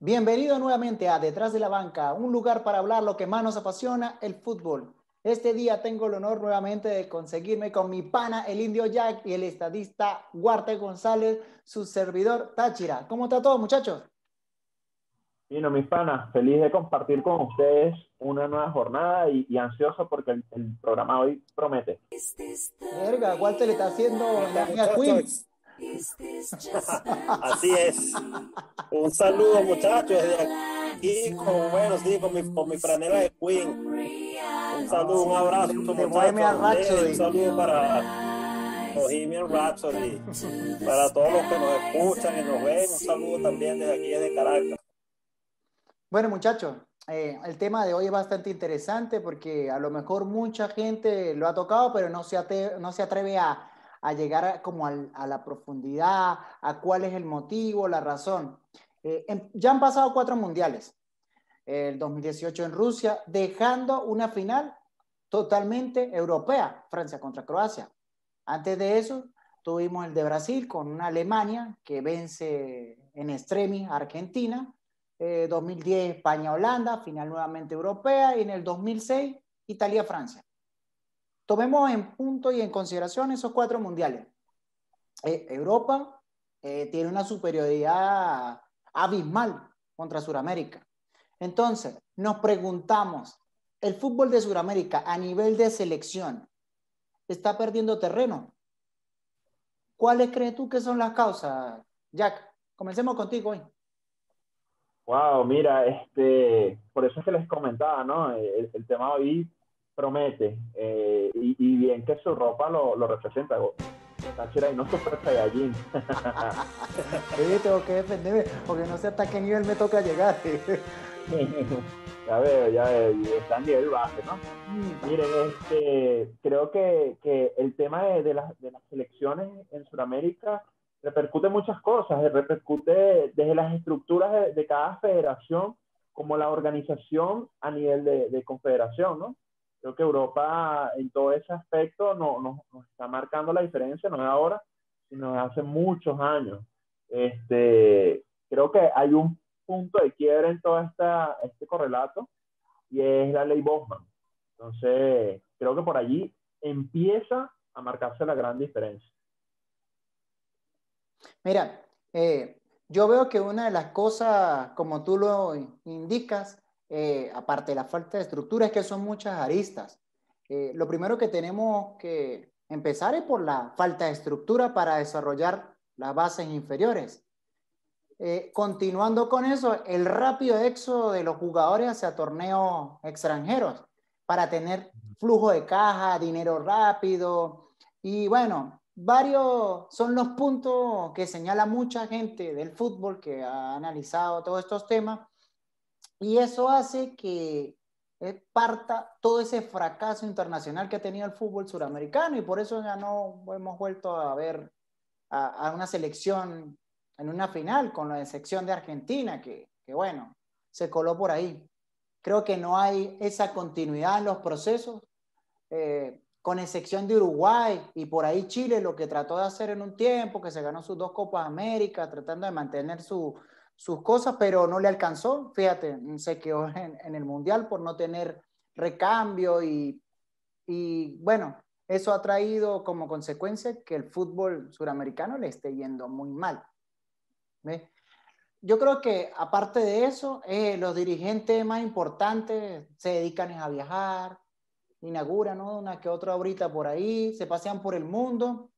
Bienvenido nuevamente a Detrás de la Banca, un lugar para hablar lo que más nos apasiona, el fútbol. Este día tengo el honor nuevamente de conseguirme con mi pana, el indio Jack, y el estadista Guarte González, su servidor Táchira. ¿Cómo está todo, muchachos? Bueno, mis panas, feliz de compartir con ustedes una nueva jornada y, ansioso porque el, programa hoy promete. Verga, Walter le está haciendo la mía Queen. Así es. Un saludo, muchachos, desde aquí, con, bueno, sí, con mi, con mi franela de Queen. Un saludo, un abrazo, muchachos. Un saludo para Bohemian Rhapsody, para todos los que nos escuchan y nos ven. Un saludo también desde aquí, desde Caracas. Bueno, muchachos, eh, el tema de hoy es bastante interesante porque a lo mejor mucha gente lo ha tocado, pero no se, no se atreve a, a llegar como a la profundidad, a cuál es el motivo, la razón. Eh, ya han pasado cuatro mundiales. El 2018 en Rusia, dejando una final totalmente europea, Francia contra Croacia. Antes de eso, tuvimos el de Brasil con una Alemania que vence en extremis a Argentina 2010 eh, España-Holanda, final nuevamente europea, y en el 2006 Italia-Francia. Tomemos en punto y en consideración esos cuatro mundiales. Eh, Europa eh, tiene una superioridad abismal contra Sudamérica. Entonces, nos preguntamos, ¿el fútbol de Sudamérica a nivel de selección está perdiendo terreno? ¿Cuáles crees tú que son las causas? Jack, comencemos contigo hoy. Wow, mira, este, por eso es que les comentaba, ¿no? El, tema hoy promete eh, y, bien que su ropa lo, lo representa. Táchira y no super Saiyajin. sí, tengo que defenderme porque no sé hasta qué nivel me toca llegar. ya veo, ya veo, y está en nivel base, ¿no? Mm. Miren, este, creo que, que el tema de, de, las, de las selecciones en Sudamérica repercute muchas cosas, repercute desde las estructuras de, cada federación como la organización a nivel de, confederación, ¿no? Creo que Europa en todo ese aspecto no, nos está marcando la diferencia, no es ahora, sino de hace muchos años. Este, creo que hay un punto de quiebre en todo esta, este correlato y es la ley Bosman. Entonces, creo que por allí empieza a marcarse la gran diferencia. Mira, eh, yo veo que una de las cosas, como tú lo indicas, eh, aparte de la falta de estructura, es que son muchas aristas. Eh, lo primero que tenemos que empezar es por la falta de estructura para desarrollar las bases inferiores. continuando con eso, el rápido éxodo de los jugadores hacia torneos extranjeros para tener flujo de caja, dinero rápido. Y bueno, varios son los puntos que señala mucha gente del fútbol que ha analizado todos estos temas y eso hace que eh, parta todo ese fracaso internacional que ha tenido el fútbol suramericano y por eso ya no hemos vuelto a ver a, una selección en una final con la excepción de Argentina que, que bueno, se coló por ahí. Creo que no hay esa continuidad en los procesos. Eh, con excepción de Uruguay y por ahí Chile, lo que trató de hacer en un tiempo, que se ganó sus dos Copas América, tratando de mantener sus cosas, pero no le alcanzó. Fíjate, se quedó en, el Mundial por no tener recambio y, y, bueno, eso ha traído como consecuencia que el fútbol suramericano le esté yendo muy mal. Yo creo que aparte de eso, eh, los dirigentes más importantes se dedican a viajar, inauguran ¿no? una que otra ahorita por ahí, se pasean por el mundo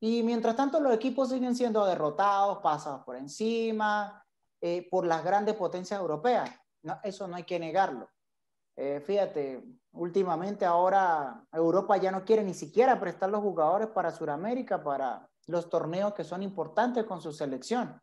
y mientras tanto los equipos siguen siendo derrotados, pasados por encima, eh, por las grandes potencias europeas. No, eso no hay que negarlo. Eh, fíjate, últimamente ahora Europa ya no quiere ni siquiera prestar los jugadores para Sudamérica, para los torneos que son importantes con su selección.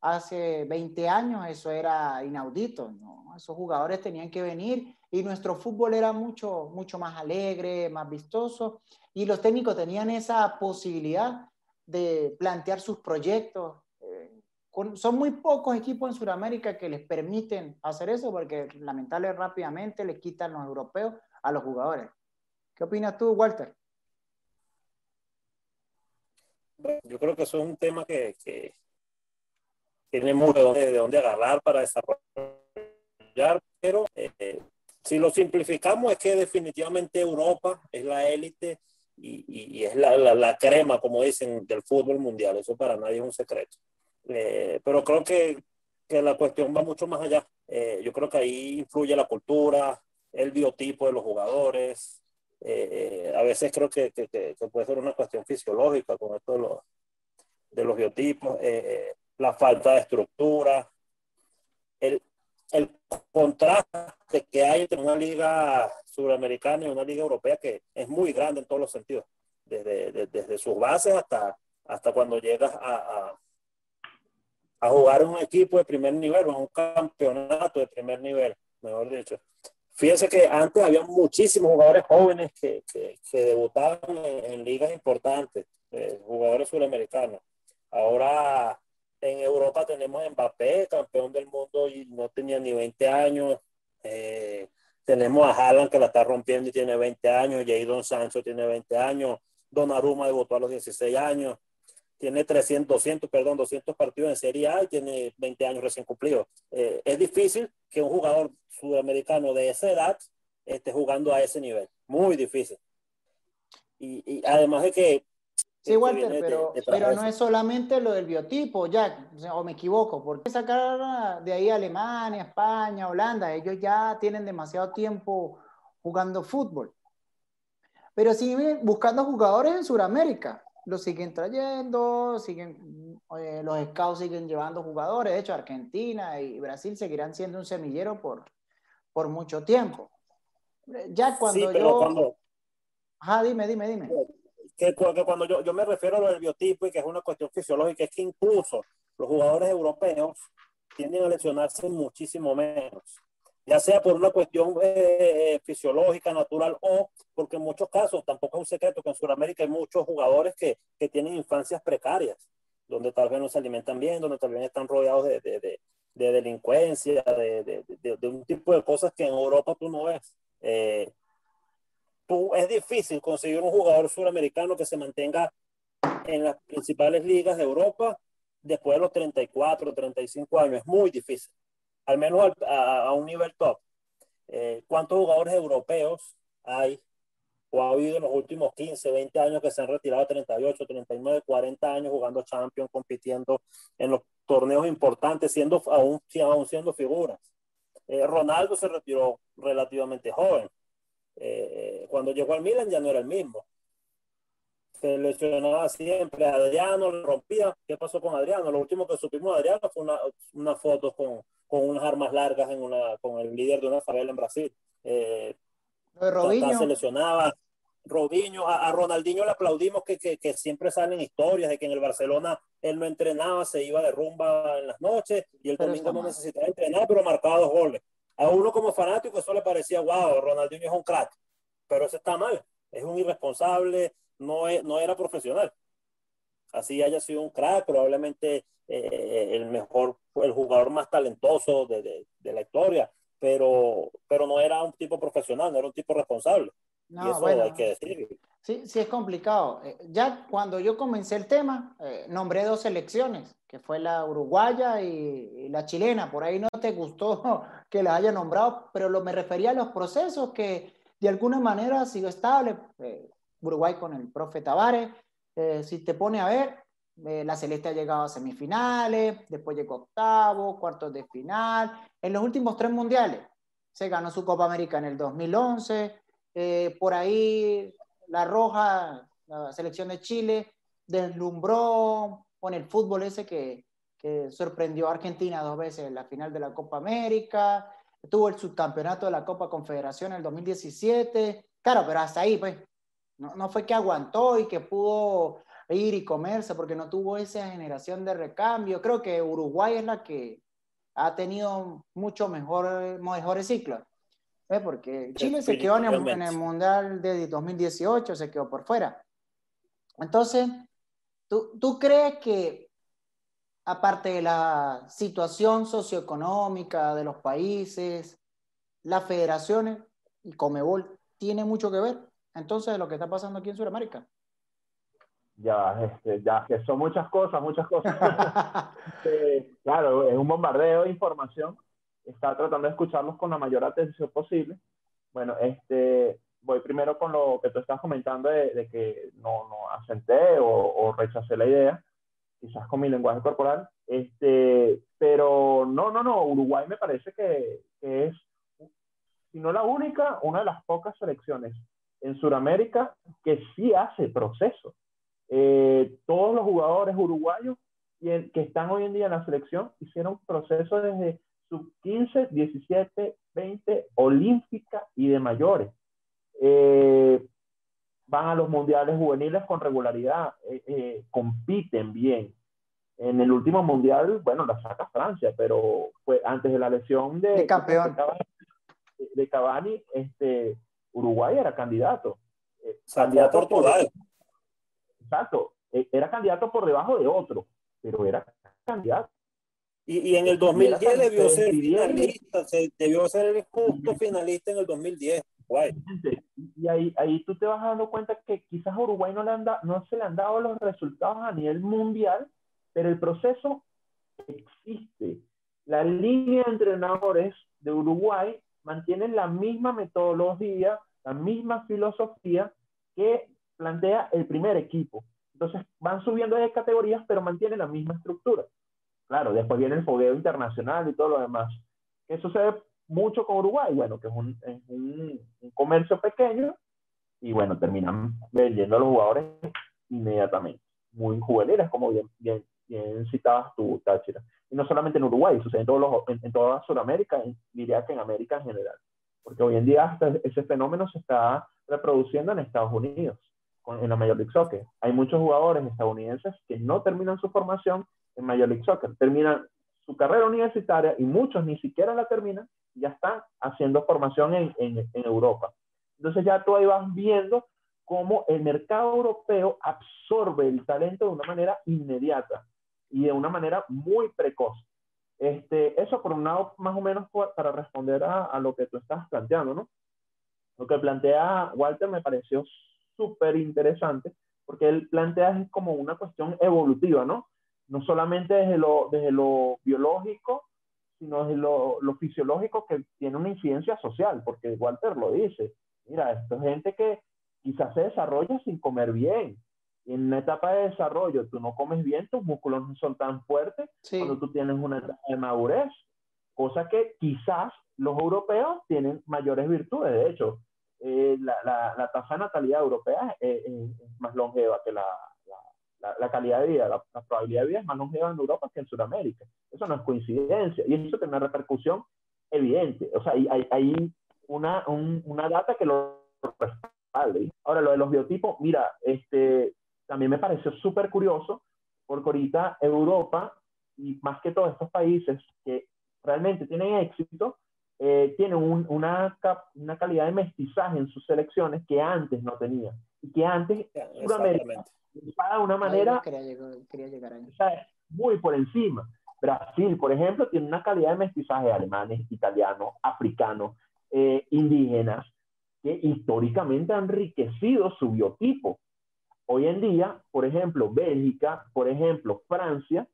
Hace 20 años eso era inaudito, ¿no? Esos jugadores tenían que venir y nuestro fútbol era mucho, mucho más alegre, más vistoso, y los técnicos tenían esa posibilidad de plantear sus proyectos. Eh, son muy pocos equipos en Sudamérica que les permiten hacer eso, porque lamentablemente rápidamente les quitan los europeos a los jugadores. ¿Qué opinas tú, Walter? yo creo que eso es un tema que, mucho de dónde, agarrar para desarrollar, pero eh, si lo simplificamos es que definitivamente Europa es la élite y, y, es la, la, crema, como dicen, del fútbol mundial. Eso para nadie es un secreto. Eh, pero creo que, que, la cuestión va mucho más allá. Eh, yo creo que ahí influye la cultura, el biotipo de los jugadores. Eh, a veces creo que, que, que, puede ser una cuestión fisiológica con esto de los, de los biotipos, la falta de estructura, el, el contraste que hay entre una liga sudamericana y una liga europea que es muy grande en todos los sentidos, desde, desde, sus bases hasta, hasta cuando llegas a, a, a, jugar en un equipo de primer nivel o en un campeonato de primer nivel, mejor dicho. Fíjense que antes había muchísimos jugadores jóvenes que, que, debutaban en, ligas importantes, eh, jugadores sudamericanos. Ahora en Europa tenemos a Mbappé, campeón del mundo y no tenía ni 20 años. Eh, tenemos a Haaland que la está rompiendo y tiene 20 años. Jadon Sancho tiene 20 años. Donnarumma debutó a los 16 años. Tiene 300, 200, perdón, 200 partidos en Serie A y tiene 20 años recién cumplidos. Eh, es difícil que un jugador sudamericano de esa edad esté jugando a ese nivel. Muy difícil. Y, y además de que Sí, Walter, pero, pero no es solamente lo del biotipo, ya, o me equivoco, porque sacar de ahí Alemania, España, Holanda, ellos ya tienen demasiado tiempo jugando fútbol. Pero siguen buscando jugadores en Sudamérica, los siguen trayendo, siguen, eh, los scouts siguen llevando jugadores, de hecho Argentina y Brasil seguirán siendo un semillero por, por mucho tiempo. Ya cuando yo... Cuando... Ajá, dime, dime, dime que, cuando yo, me refiero a lo del biotipo y que es una cuestión fisiológica, es que incluso los jugadores europeos tienden a lesionarse muchísimo menos, ya sea por una cuestión eh, eh, fisiológica, natural o porque en muchos casos, tampoco es un secreto que en Sudamérica hay muchos jugadores que, tienen infancias precarias, donde tal vez no se alimentan bien, donde tal vez están rodeados de, de, de, de delincuencia, de, un tipo de cosas que en Europa tú no ves. Eh, es difícil conseguir un jugador suramericano que se mantenga en las principales ligas de Europa después de los 34, 35 años. Es muy difícil, al menos a, un nivel top. Eh, ¿Cuántos jugadores europeos hay o ha habido en los últimos 15, 20 años que se han retirado 38, 39, 40 años jugando Champions, compitiendo en los torneos importantes, siendo aún, aún siendo figuras? Eh, Ronaldo se retiró relativamente joven. Eh, cuando llegó al Milan ya no era el mismo. Se lesionaba siempre, Adriano lo rompía. ¿Qué pasó con Adriano? Lo último que supimos de Adriano fue una, una foto con, con, unas armas largas en una, con el líder de una favela en Brasil. Eh, se lesionaba. Robinho, a, Ronaldinho le aplaudimos que, que, que, siempre salen historias de que en el Barcelona él no entrenaba, se iba de rumba en las noches y el domingo no necesitaba entrenar, pero marcaba dos goles. A uno como fanático eso le parecía, wow, Ronaldinho es un crack, pero eso está mal, es un irresponsable, no, es, no era profesional. Así haya sido un crack, probablemente eh, el mejor, el jugador más talentoso de, de, de, la historia, pero, pero no era un tipo profesional, no era un tipo responsable. No, y eso hay que decir. Sí, sí es complicado. Eh, ya cuando yo comencé el tema, eh, nombré dos selecciones, que fue la uruguaya y, la chilena. Por ahí no te gustó que la haya nombrado, pero lo, me refería a los procesos que de alguna manera sido estable. Eh, Uruguay con el profe Tavares. si te pone a ver, la Celeste ha llegado a semifinales, después llegó octavo, cuartos de final. En los últimos tres mundiales se ganó su Copa América en el 2011. por ahí la Roja, la selección de Chile, deslumbró con el fútbol ese que, que sorprendió a Argentina dos veces en la final de la Copa América, tuvo el subcampeonato de la Copa Confederación en el 2017, claro, pero hasta ahí, pues, no, no fue que aguantó y que pudo ir y comerse porque no tuvo esa generación de recambio. Creo que Uruguay es la que ha tenido mucho mejor, mejores ciclos. ¿Eh? porque Chile se quedó en el, Mundial de 2018, se quedó por fuera. Entonces, ¿tú, ¿tú crees que, aparte de la situación socioeconómica de los países, las federaciones y Comebol tiene mucho que ver entonces de lo que está pasando aquí en Sudamérica? Ya, este, ya, que son muchas cosas, muchas cosas. Este, claro, es un bombardeo de información. Está tratando de escucharlos con la mayor atención posible. Bueno, este, voy primero con lo que tú estás comentando de, que no, no asenté o, o, rechacé la idea, quizás con mi lenguaje corporal. Este, pero no, no, no, Uruguay me parece que, que es, si no la única, una de las pocas selecciones en Sudamérica que sí hace proceso. Eh, todos los jugadores uruguayos que están hoy en día en la selección hicieron proceso desde sub 15, 17, 20, olímpica y de mayores. Eh, van a los mundiales juveniles con regularidad, eh, compiten bien. En el último mundial, bueno, la saca Francia, pero fue antes de la lesión de, de campeón. De, Cavani, este, Uruguay era candidato. candidato Portugal. Exacto, era candidato por debajo de otro, pero era candidato. Y, y en el 2010 debió ser finalista, debió ser el justo finalista en el 2010. Guay. Y ahí, ahí tú te vas dando cuenta que quizás a Uruguay no, le han no se le han dado los resultados a nivel mundial, pero el proceso existe. La línea de entrenadores de Uruguay mantienen la misma metodología, la misma filosofía que plantea el primer equipo. Entonces van subiendo de categorías, pero mantienen la misma estructura. Claro, después viene el fogueo internacional y todo lo demás. ¿Qué sucede mucho con Uruguay? Bueno, que es un, un, comercio pequeño y bueno, terminan vendiendo a los jugadores inmediatamente. Muy juveniles, como bien, bien, bien citabas tú, Táchira. Y no solamente en Uruguay, sucede en, todos los, en, toda Sudamérica, diría que en América en general. Porque hoy en día ese fenómeno se está reproduciendo en Estados Unidos en la Major League Soccer. Hay muchos jugadores estadounidenses que no terminan su formación en Major League Soccer, terminan su carrera universitaria y muchos ni siquiera la terminan ya están haciendo formación en, en, en Europa. Entonces ya tú ahí vas viendo cómo el mercado europeo absorbe el talento de una manera inmediata y de una manera muy precoz. Este, eso por un lado, más o menos para responder a, a, lo que tú estás planteando, ¿no? Lo que plantea Walter me pareció súper interesante, porque él plantea es como una cuestión evolutiva, ¿no? No solamente desde lo, desde lo biológico, sino desde lo, lo fisiológico que tiene una incidencia social, porque Walter lo dice, mira, esto es gente que quizás se desarrolla sin comer bien. Y en una etapa de desarrollo tú no comes bien, tus músculos no son tan fuertes cuando tú tienes una etapa de madurez, cosa que quizás los europeos tienen mayores virtudes. De hecho, eh, la, la, tasa de natalidad europea es, más longeva que la, la, calidad de vida, la, probabilidad de vida es más longeva en Europa que en Sudamérica. Eso no es coincidencia y eso tiene una repercusión evidente. O sea, hay, hay una, una data que lo respalde. Ahora, lo de los biotipos, mira, este, también me pareció súper curioso porque ahorita Europa y más que todos estos países que realmente tienen éxito, eh, tiene una, una calidad de mestizaje en sus selecciones que antes no tenía. Y que antes Sudamérica de una manera quería llegar, ahí. muy por encima. Brasil, por ejemplo, tiene una calidad de mestizaje alemanes, italianos, africanos, eh, indígenas, que históricamente han enriquecido su biotipo. Hoy en día, por ejemplo, Bélgica, por ejemplo, Francia,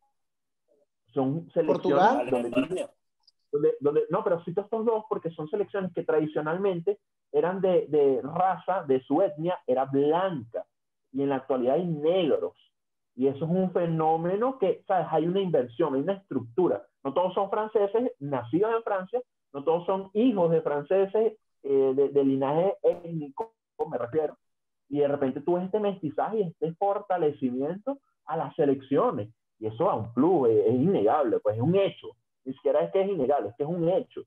son selecciones Portugal, donde, no, pero cito estos dos porque son selecciones que tradicionalmente eran de, de, raza, de su etnia, era blanca, y en la actualidad hay negros. Y eso es un fenómeno que, ¿sabes? Hay una inversión, hay una estructura. No todos son franceses nacidos en Francia, no todos son hijos de franceses eh, de, linaje étnico, me refiero. Y de repente tú ves este mestizaje y este fortalecimiento a las selecciones. Y eso a un club es, es innegable, pues es un hecho ni siquiera es que es ilegal, es que es un hecho.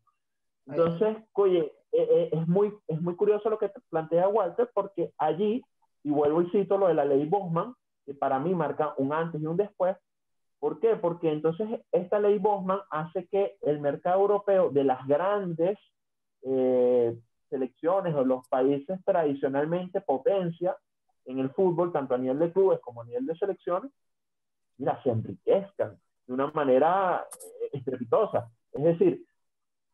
Entonces, oye, eh, eh, es, muy, es muy curioso lo que plantea Walter, porque allí, y vuelvo y cito lo de la ley Bosman, que para mí marca un antes y un después. ¿Por qué? Porque entonces esta ley Bosman hace que el mercado europeo de las grandes eh, selecciones o los países tradicionalmente potencia en el fútbol, tanto a nivel de clubes como a nivel de selecciones, mira, se enriquezcan de una manera eh, estrepitosa. Es decir,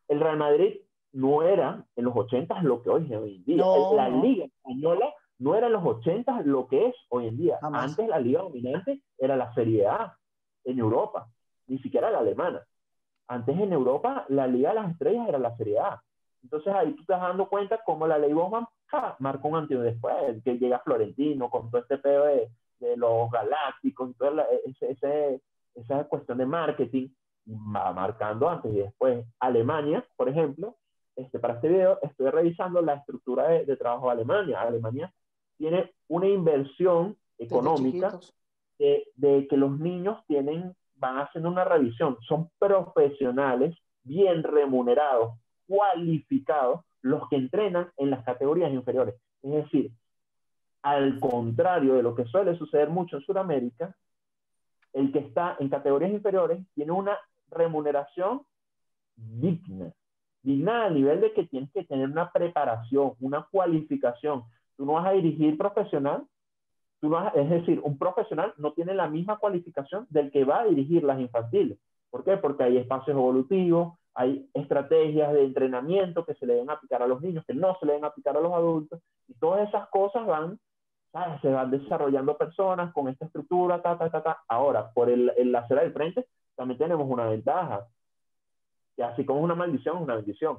el Real Madrid no era en los 80 lo que hoy es hoy en día. la Liga Española no era en los 80 lo que es hoy en día. Antes la liga dominante era la Serie A en Europa, ni siquiera la alemana. Antes en Europa la liga de las estrellas era la Serie A. Entonces ahí tú estás dando cuenta cómo la ley Bowman marcó un antes y después, que llega Florentino con todo este pedo de, los galácticos y toda ese, esa cuestión de marketing, va marcando antes y después. Alemania, por ejemplo, este, para este video estoy revisando la estructura de, trabajo de Alemania. Alemania tiene una inversión económica de, de, que los niños tienen, van haciendo una revisión. Son profesionales bien remunerados, cualificados, los que entrenan en las categorías inferiores. Es decir, al contrario de lo que suele suceder mucho en Sudamérica, el que está en categorías inferiores tiene una remuneración digna. Digna a nivel de que tienes que tener una preparación, una cualificación. Tú no vas a dirigir profesional, tú no es decir, un profesional no tiene la misma cualificación del que va a dirigir las infantiles. ¿Por qué? Porque hay espacios evolutivos, hay estrategias de entrenamiento que se le deben aplicar a los niños, que no se le deben aplicar a los adultos, y todas esas cosas van, se van desarrollando personas con esta estructura, ta, ta, ta, ta. Ahora, por el, el acera del frente, también tenemos una ventaja, y así como es una maldición, es una bendición.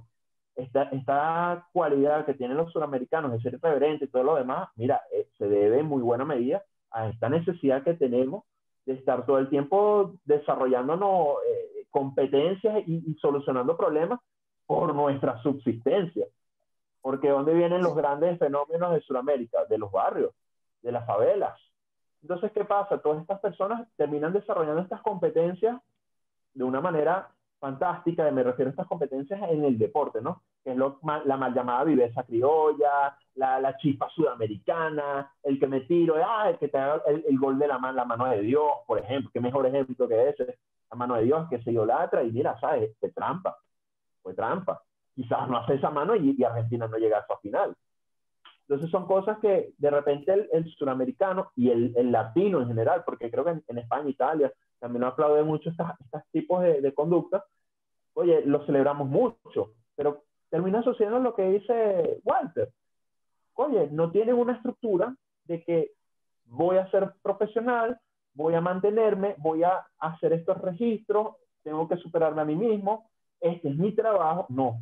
Esta, esta cualidad que tienen los suramericanos de ser irreverente y todo lo demás, mira, eh, se debe en muy buena medida a esta necesidad que tenemos de estar todo el tiempo desarrollándonos eh, competencias y, solucionando problemas por nuestra subsistencia. Porque ¿dónde vienen los grandes fenómenos de Sudamérica? De los barrios, de las favelas. Entonces, ¿qué pasa? Todas estas personas terminan desarrollando estas competencias de una manera fantástica, me refiero a estas competencias en el deporte, ¿no? Que es lo, la mal llamada viveza criolla, la, la chispa sudamericana, el que me tiro, ah, el que te haga el, gol de la, mano, la mano de Dios, por ejemplo, qué mejor ejemplo que ese, la mano de Dios que se idolatra y mira, ¿sabes? Fue trampa, fue trampa. Quizás no hace esa mano y, Argentina no llega a su final. Entonces son cosas que de repente el, el suramericano y el, el, latino en general, porque creo que en, en España, Italia, también no aplaude mucho estos tipos de, de conductas, oye, lo celebramos mucho, pero termina sucediendo lo que dice Walter. Oye, no tienen una estructura de que voy a ser profesional, voy a mantenerme, voy a hacer estos registros, tengo que superarme a mí mismo, este es mi trabajo. No.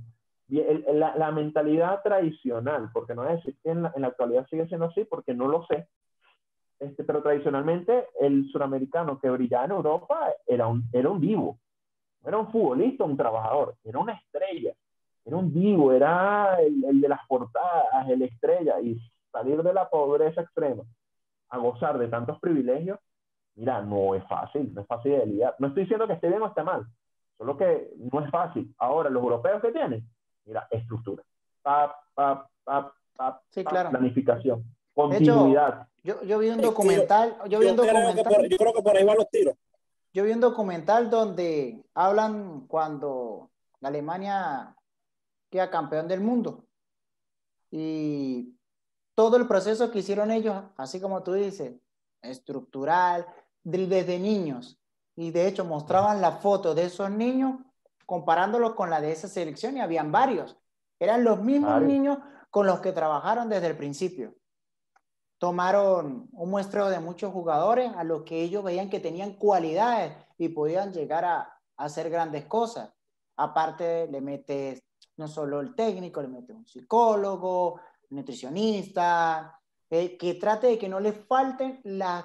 La, la mentalidad tradicional, porque no es decir que en la, en la, actualidad sigue siendo así, porque no lo sé, este, pero tradicionalmente el suramericano que brillaba en Europa era un, era un vivo, era un futbolista, un trabajador, era una estrella, era un divo, era el, de las portadas, el estrella, y salir de la pobreza extrema a gozar de tantos privilegios, mira, no es fácil, no es fácil de lidiar. No estoy diciendo que esté bien o esté mal, solo que no es fácil. Ahora, los europeos que tienen, mira, estructura, sí, claro. planificación, continuidad. Yo, yo vi un documental, yo vi un documental. yo creo que por ahí van los tiros yo vi un documental donde hablan cuando Alemania queda campeón del mundo y todo el proceso que hicieron ellos, así como tú dices, estructural, desde niños. Y de hecho mostraban la foto de esos niños comparándolos con la de esa selección y habían varios. Eran los mismos niños con los que trabajaron desde el principio tomaron un muestreo de muchos jugadores a los que ellos veían que tenían cualidades y podían llegar a, hacer grandes cosas. Aparte, le metes no solo el técnico, le metes un psicólogo, nutricionista, eh, que trate de que no le falten las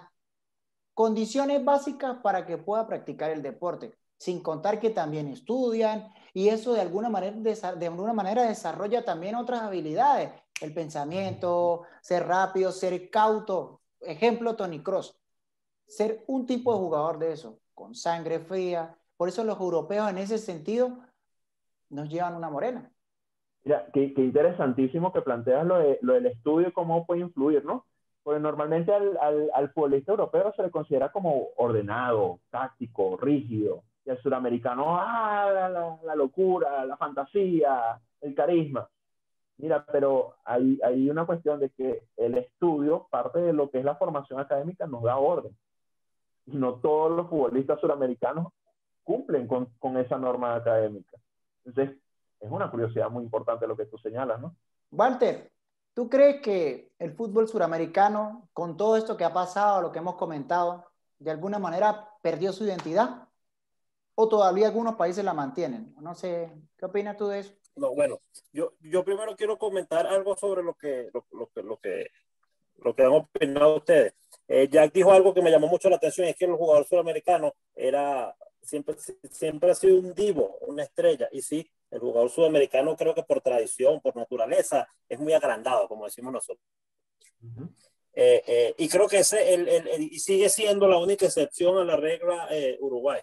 condiciones básicas para que pueda practicar el deporte, sin contar que también estudian y eso de alguna manera, de alguna manera desarrolla también otras habilidades el pensamiento, ser rápido, ser cauto. Ejemplo, Tony Cross. Ser un tipo de jugador de eso, con sangre fría. Por eso los europeos en ese sentido nos llevan una morena. Mira, qué, interesantísimo que planteas lo, del estudio y cómo puede influir, ¿no? Porque normalmente al, al, futbolista europeo se le considera como ordenado, táctico, rígido. Y al suramericano, ah, la, la locura, la fantasía, el carisma. Mira, pero hay, hay una cuestión de que el estudio, parte de lo que es la formación académica, nos da orden. No todos los futbolistas suramericanos cumplen con, con esa norma académica. Entonces, es una curiosidad muy importante lo que tú señalas, ¿no? Walter, ¿Tú crees que el fútbol suramericano, con todo esto que ha pasado, lo que hemos comentado, de alguna manera perdió su identidad? ¿O todavía algunos países la mantienen? No sé, ¿qué opinas tú de eso? No, bueno, yo, yo primero quiero comentar algo sobre lo que, lo, que, lo que, lo que han opinado ustedes. Eh, Jack dijo algo que me llamó mucho la atención, es que el jugador sudamericano era, siempre, siempre ha sido un divo, una estrella, y sí, el jugador sudamericano creo que por tradición, por naturaleza, es muy agrandado, como decimos nosotros. Eh, eh, y creo que ese el, el, sigue siendo la única excepción a la regla Uruguay.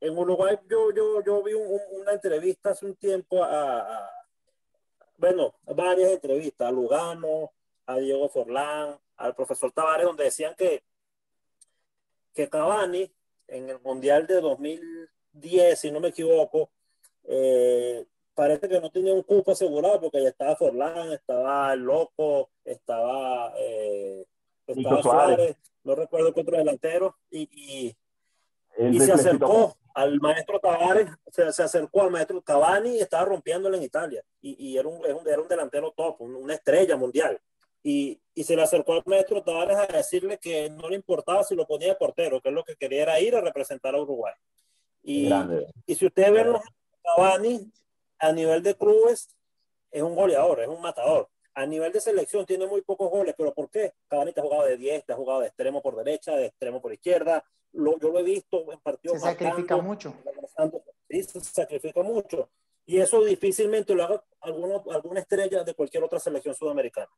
En Uruguay yo, yo, yo vi una entrevista hace un tiempo a, bueno, varias entrevistas, a Lugano, a Diego Forlán, al profesor Tavares, donde decían que, que Cavani en el Mundial de 2000 10, si no me equivoco, eh, parece que no tenía un cupo asegurado porque ya estaba Forlán, estaba el Loco, estaba, eh, estaba Suárez, no recuerdo qué otro delantero, y, y, y se acercó al maestro Tavares, se, se, acercó al maestro Cavani y estaba rompiéndolo en Italia, y, y era, un, era un delantero top, una estrella mundial. Y, y, se le acercó al maestro Tavares a decirle que no le importaba si lo ponía de portero, que es lo que quería era ir a representar a Uruguay. Y, y si ustedes ven los Cavani a nivel de clubes, es un goleador, es un matador. A nivel de selección tiene muy pocos goles, pero ¿por qué? Cavani te ha jugado de 10, te ha jugado de extremo por derecha, de extremo por izquierda. Lo, yo lo he visto en partidos. Se sacrifica mucho. Sí, se sacrifica mucho. Y eso difícilmente lo haga alguno, alguna estrella de cualquier otra selección sudamericana.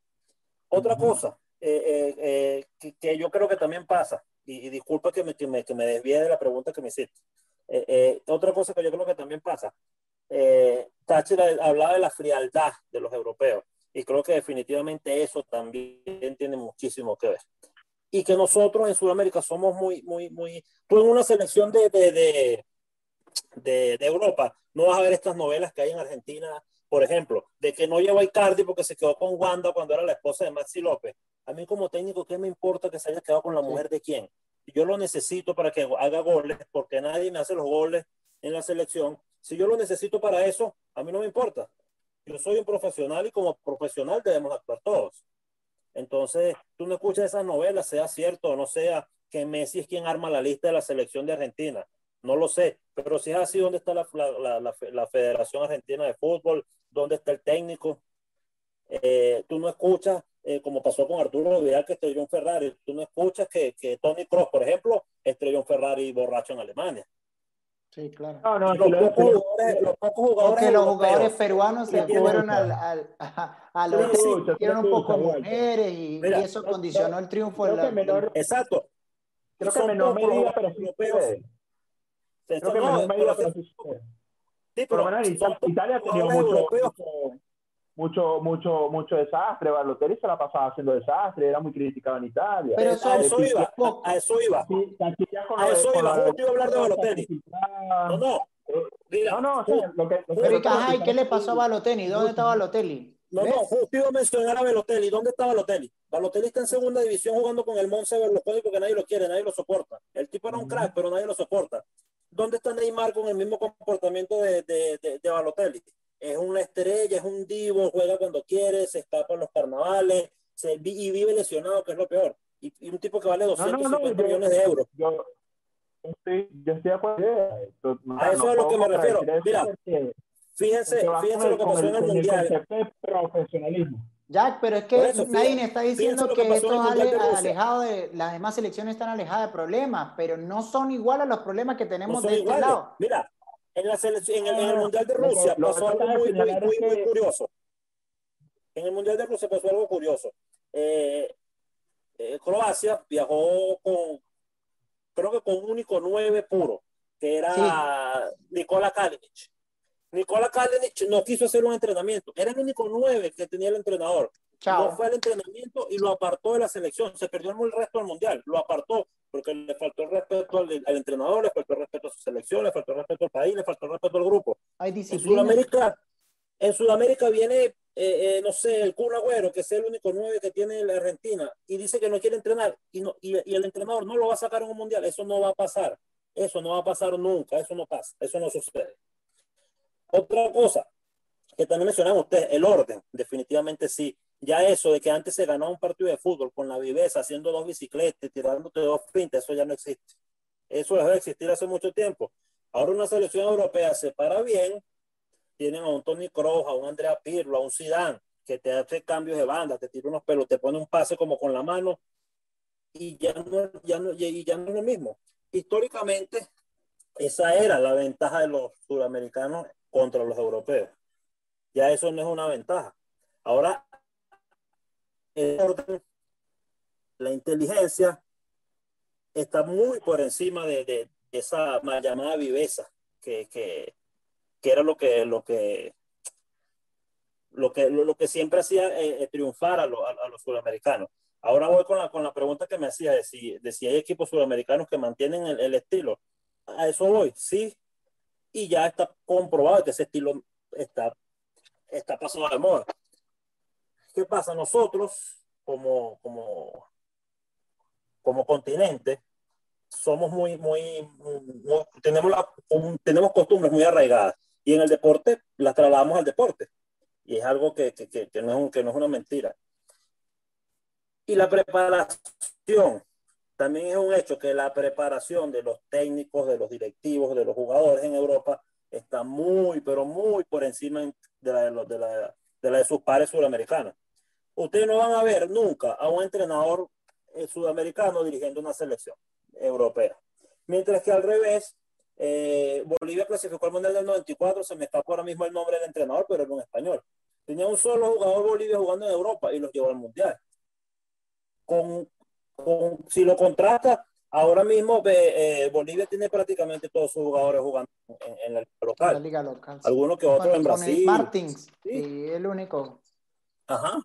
Otra cosa eh, eh, eh, que, que, yo creo que también pasa, y, y disculpa que me, que me, que me desvíe de la pregunta que me hiciste, eh, eh, otra cosa que yo creo que también pasa, eh, Thatcher hablaba de la frialdad de los europeos y creo que definitivamente eso también tiene muchísimo que ver. Y que nosotros en Sudamérica somos muy, muy, muy... Tú en una selección de, de, de, de, de Europa no vas a ver estas novelas que hay en Argentina, por ejemplo, de que no lleva a Icardi porque se quedó con Wanda cuando era la esposa de Maxi López. A mí como técnico, ¿qué me importa que se haya quedado con la mujer de quién? yo lo necesito para que haga goles, porque nadie me hace los goles en la selección. Si yo lo necesito para eso, a mí no me importa. Yo soy un profesional y como profesional debemos actuar todos. Entonces, tú no escuchas esas novelas, sea cierto o no sea, que Messi es quien arma la lista de la selección de Argentina. No lo sé, pero si es así, ¿dónde está la, la, la, la Federación Argentina de Fútbol? ¿Dónde está el técnico? Eh, tú no escuchas eh, como pasó con Arturo Vidal que estrelló un Ferrari. Tú no escuchas que, que Tony Cross, por ejemplo, estrelló un Ferrari borracho en Alemania. Sí, claro. No, no, los, pocos jugadores, los pocos jugadores, los jugadores peruanos se fueron al, al, a, a los sí, hicieron un poco mujeres y, Mira, y, eso condicionó el triunfo. Creo la, menor, exacto. Creo que menor medida, pero sí sucede. Creo que menor medida, pero sí. Sí, pero, pero Italia, Italia tenía mucho, mucho mucho, mucho, desastre. Balotelli se la pasaba haciendo desastre, era muy criticado en Italia. Pero eso, a eso iba, a eso iba. Sí, a eso iba, justo iba a hablar de Balotelli. No, no. Mira, no, no, sí, lo que, lo que, pero, ¿y ¿qué le pasó a Balotelli? ¿Dónde estaba Balotelli? No, no, justo iba a mencionar a Balotelli. ¿Dónde está Balotelli? Balotelli está en segunda división jugando con el Monse Berlusconi porque nadie lo quiere, nadie lo soporta. El tipo era un crack, pero nadie lo soporta. ¿Dónde está Neymar con el mismo comportamiento de, de, de, de Balotelli? Es una estrella, es un divo, juega cuando quiere, se escapa en los carnavales se, y vive lesionado, que es lo peor. Y, y un tipo que vale 250 no, no, no, millones de euros. Yo, estoy, yo estoy de acuerdo. A eso es a lo que me refiero. Mira, fíjense, fíjense lo que pasó en el Mundial. profesionalismo. Jack, pero es que eso, nadie fíjense, está diciendo que, que esto es ale, alejado de, las demás selecciones están alejadas de problemas, pero no son iguales a los problemas que tenemos de este iguales. lado. Mira, en, la selección, en, el, en el Mundial de Rusia lo, pasó algo muy, muy, muy, muy, curioso. En el Mundial de Rusia pasó algo curioso. Eh, eh, Croacia viajó con, creo que con un único nueve puro, que era sí. Nikola Kalinic. Nikola Kalinic no quiso hacer un entrenamiento, era el único nueve que tenía el entrenador. Chao. No fue al entrenamiento y lo apartó de la selección. Se perdió el resto del mundial. Lo apartó porque le faltó el respeto al, al, entrenador, le faltó el respeto a su selección, le faltó el respeto al país, le faltó el respeto al grupo. Hay en Sudamérica, en Sudamérica viene, eh, eh, no sé, el Kun Agüero, que es el único nueve que tiene la Argentina, y dice que no quiere entrenar, y, no, y, y el entrenador no lo va a sacar en un mundial. Eso no va a pasar. Eso no va a pasar nunca. Eso no pasa. Eso no sucede. Otra cosa, que también mencionan ustedes, el orden, definitivamente sí. Ya eso de que antes se ganó un partido de fútbol con la viveza, haciendo dos bicicletas, tirándote dos pintas, eso ya no existe. Eso dejó de existir hace mucho tiempo. Ahora una selección europea se para bien, tienen a un Tony Kroos, a un Andrea Pirlo, a un Zidane, que te hace cambios de banda, te tira unos pelos, te pone un pase como con la mano y ya no, ya no, y ya no es lo mismo. Históricamente, esa era la ventaja de los sudamericanos contra los europeos. Ya eso no es una ventaja. Ahora, el orden, la inteligencia está muy por encima de, de esa mal llamada viveza que, que, que, era lo que, lo que, lo que, lo, que siempre hacía eh, eh, triunfar a, a, los sudamericanos. Ahora voy con la, con la pregunta que me hacía de si, de si hay equipos sudamericanos que mantienen el, el estilo. A eso voy, sí. Y ya está comprobado que ese estilo está, está pasado de moda. ¿Qué pasa? Nosotros, como, como, como continente, somos muy, muy, tenemos, la, tenemos costumbres muy arraigadas y en el deporte las trasladamos al deporte. Y es algo que, que, que, no, es que no es una mentira. Y la preparación, también es un hecho que la preparación de los técnicos, de los directivos, de los jugadores en Europa está muy, pero muy por encima de la de, los, de, la, de, la de sus pares sudamericanos. Ustedes no van a ver nunca a un entrenador eh, sudamericano dirigiendo una selección europea. Mientras que al revés, eh, Bolivia clasificó al Mundial del 94, se me escapó ahora mismo el nombre del entrenador, pero era un español. Tenía un solo jugador Bolivia jugando en Europa y los llevó al Mundial. Si lo contrata, ahora mismo eh, Bolivia tiene prácticamente todos sus jugadores jugando en, la, local. la liga local. Algunos que otros en Brasil. Martins, sí. el único. Ajá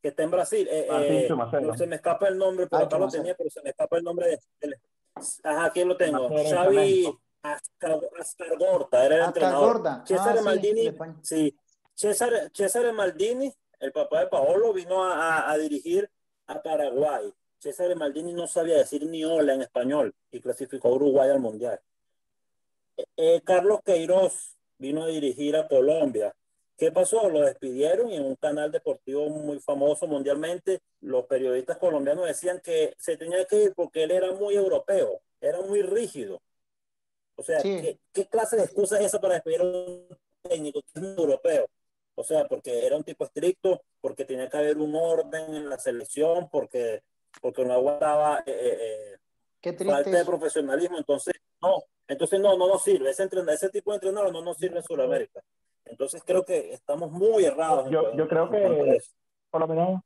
que está en Brasil. Eh, eh no se me escapa el nombre, pero acá lo tenía, pero se me escapa el nombre de él. Ajá, aquí lo tengo. Xavi Ascargorta, era el entrenador. César ah, Maldini, sí. César, César Maldini, el papá de Paolo, vino a, a, dirigir a Paraguay. César Maldini no sabía decir ni hola en español y clasificó a Uruguay al Mundial. Eh, eh Carlos Queiroz vino a dirigir a Colombia. ¿Qué pasó? Lo despidieron y en un canal deportivo muy famoso mundialmente, los periodistas colombianos decían que se tenía que ir porque él era muy europeo, era muy rígido. O sea, ¿qué, clase de excusa es esa para despedir a un técnico que es muy europeo? O sea, porque era un tipo estricto, porque tenía que haber un orden en la selección, porque, porque no aguantaba eh, eh, eh falta de profesionalismo. Entonces, no, entonces no, no nos sirve. Ese, ese tipo de entrenador no nos sirve en Sudamérica. Entonces creo que estamos muy errados. Yo, yo creo que, por lo menos,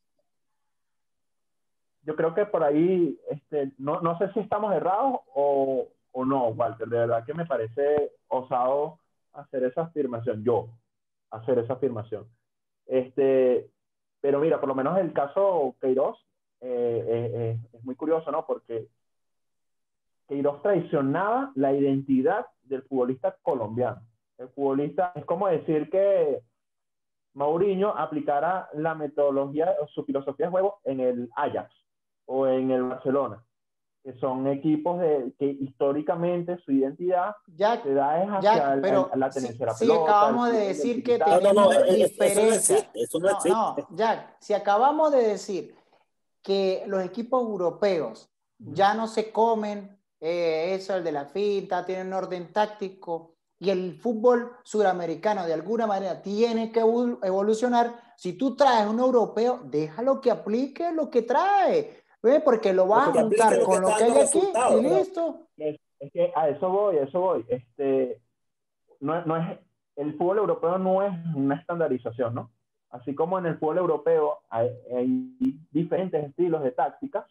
yo creo que por ahí, este, no, no sé si estamos errados o, o no, Walter. De verdad que me parece osado hacer esa afirmación, yo, hacer esa afirmación. Este, pero mira, por lo menos el caso Queiroz eh, eh, eh, es muy curioso, ¿no? Porque Queiroz traicionaba la identidad del futbolista colombiano el futbolista, es como decir que Mauriño aplicara la metodología, su filosofía de juego en el Ajax o en el Barcelona, que son equipos de, que históricamente su identidad ya, se da es hacia pero la tenencia de la pelota. Si acabamos de decir que tenemos diferencia. Eso no, existe. no, Jack, si acabamos de decir que los equipos europeos ya no se comen eh, eso, el de la finta, tienen orden táctico, y el fútbol suramericano de alguna manera tiene que evolucionar, si tú traes un europeo, déjalo que aplique lo que trae, porque lo va a juntar con lo que hay aquí y listo. Es, que a eso voy, a eso voy. Este, no, no es, el fútbol europeo no es una estandarización, ¿no? Así como en el fútbol europeo hay, hay diferentes estilos de tácticas,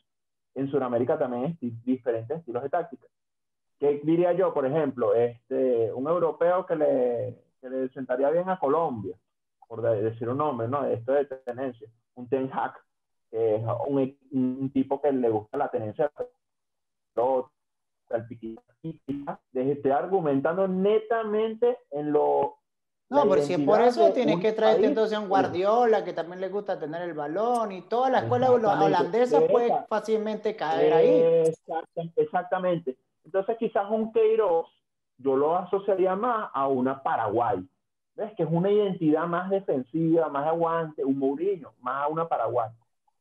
en Sudamérica también hay diferentes estilos de tácticas. ¿Qué diría yo, por ejemplo? Este, un europeo que le, que le sentaría bien a Colombia, por decir un nombre, ¿no? Esto de tenencia. Un Ten Hag, que es un, un, tipo que le gusta la tenencia el estoy argumentando netamente en lo no, pero si es por eso tienes que traerte entonces a un Guardiola que también le gusta tener el balón y toda la escuela holandesa puede fácilmente caer ahí. Exactamente. Entonces quizás un Queiroz yo lo asociaría más a una Paraguay, ¿Ves? Que es una identidad más defensiva, más aguante, un Mourinho, más a una Paraguay.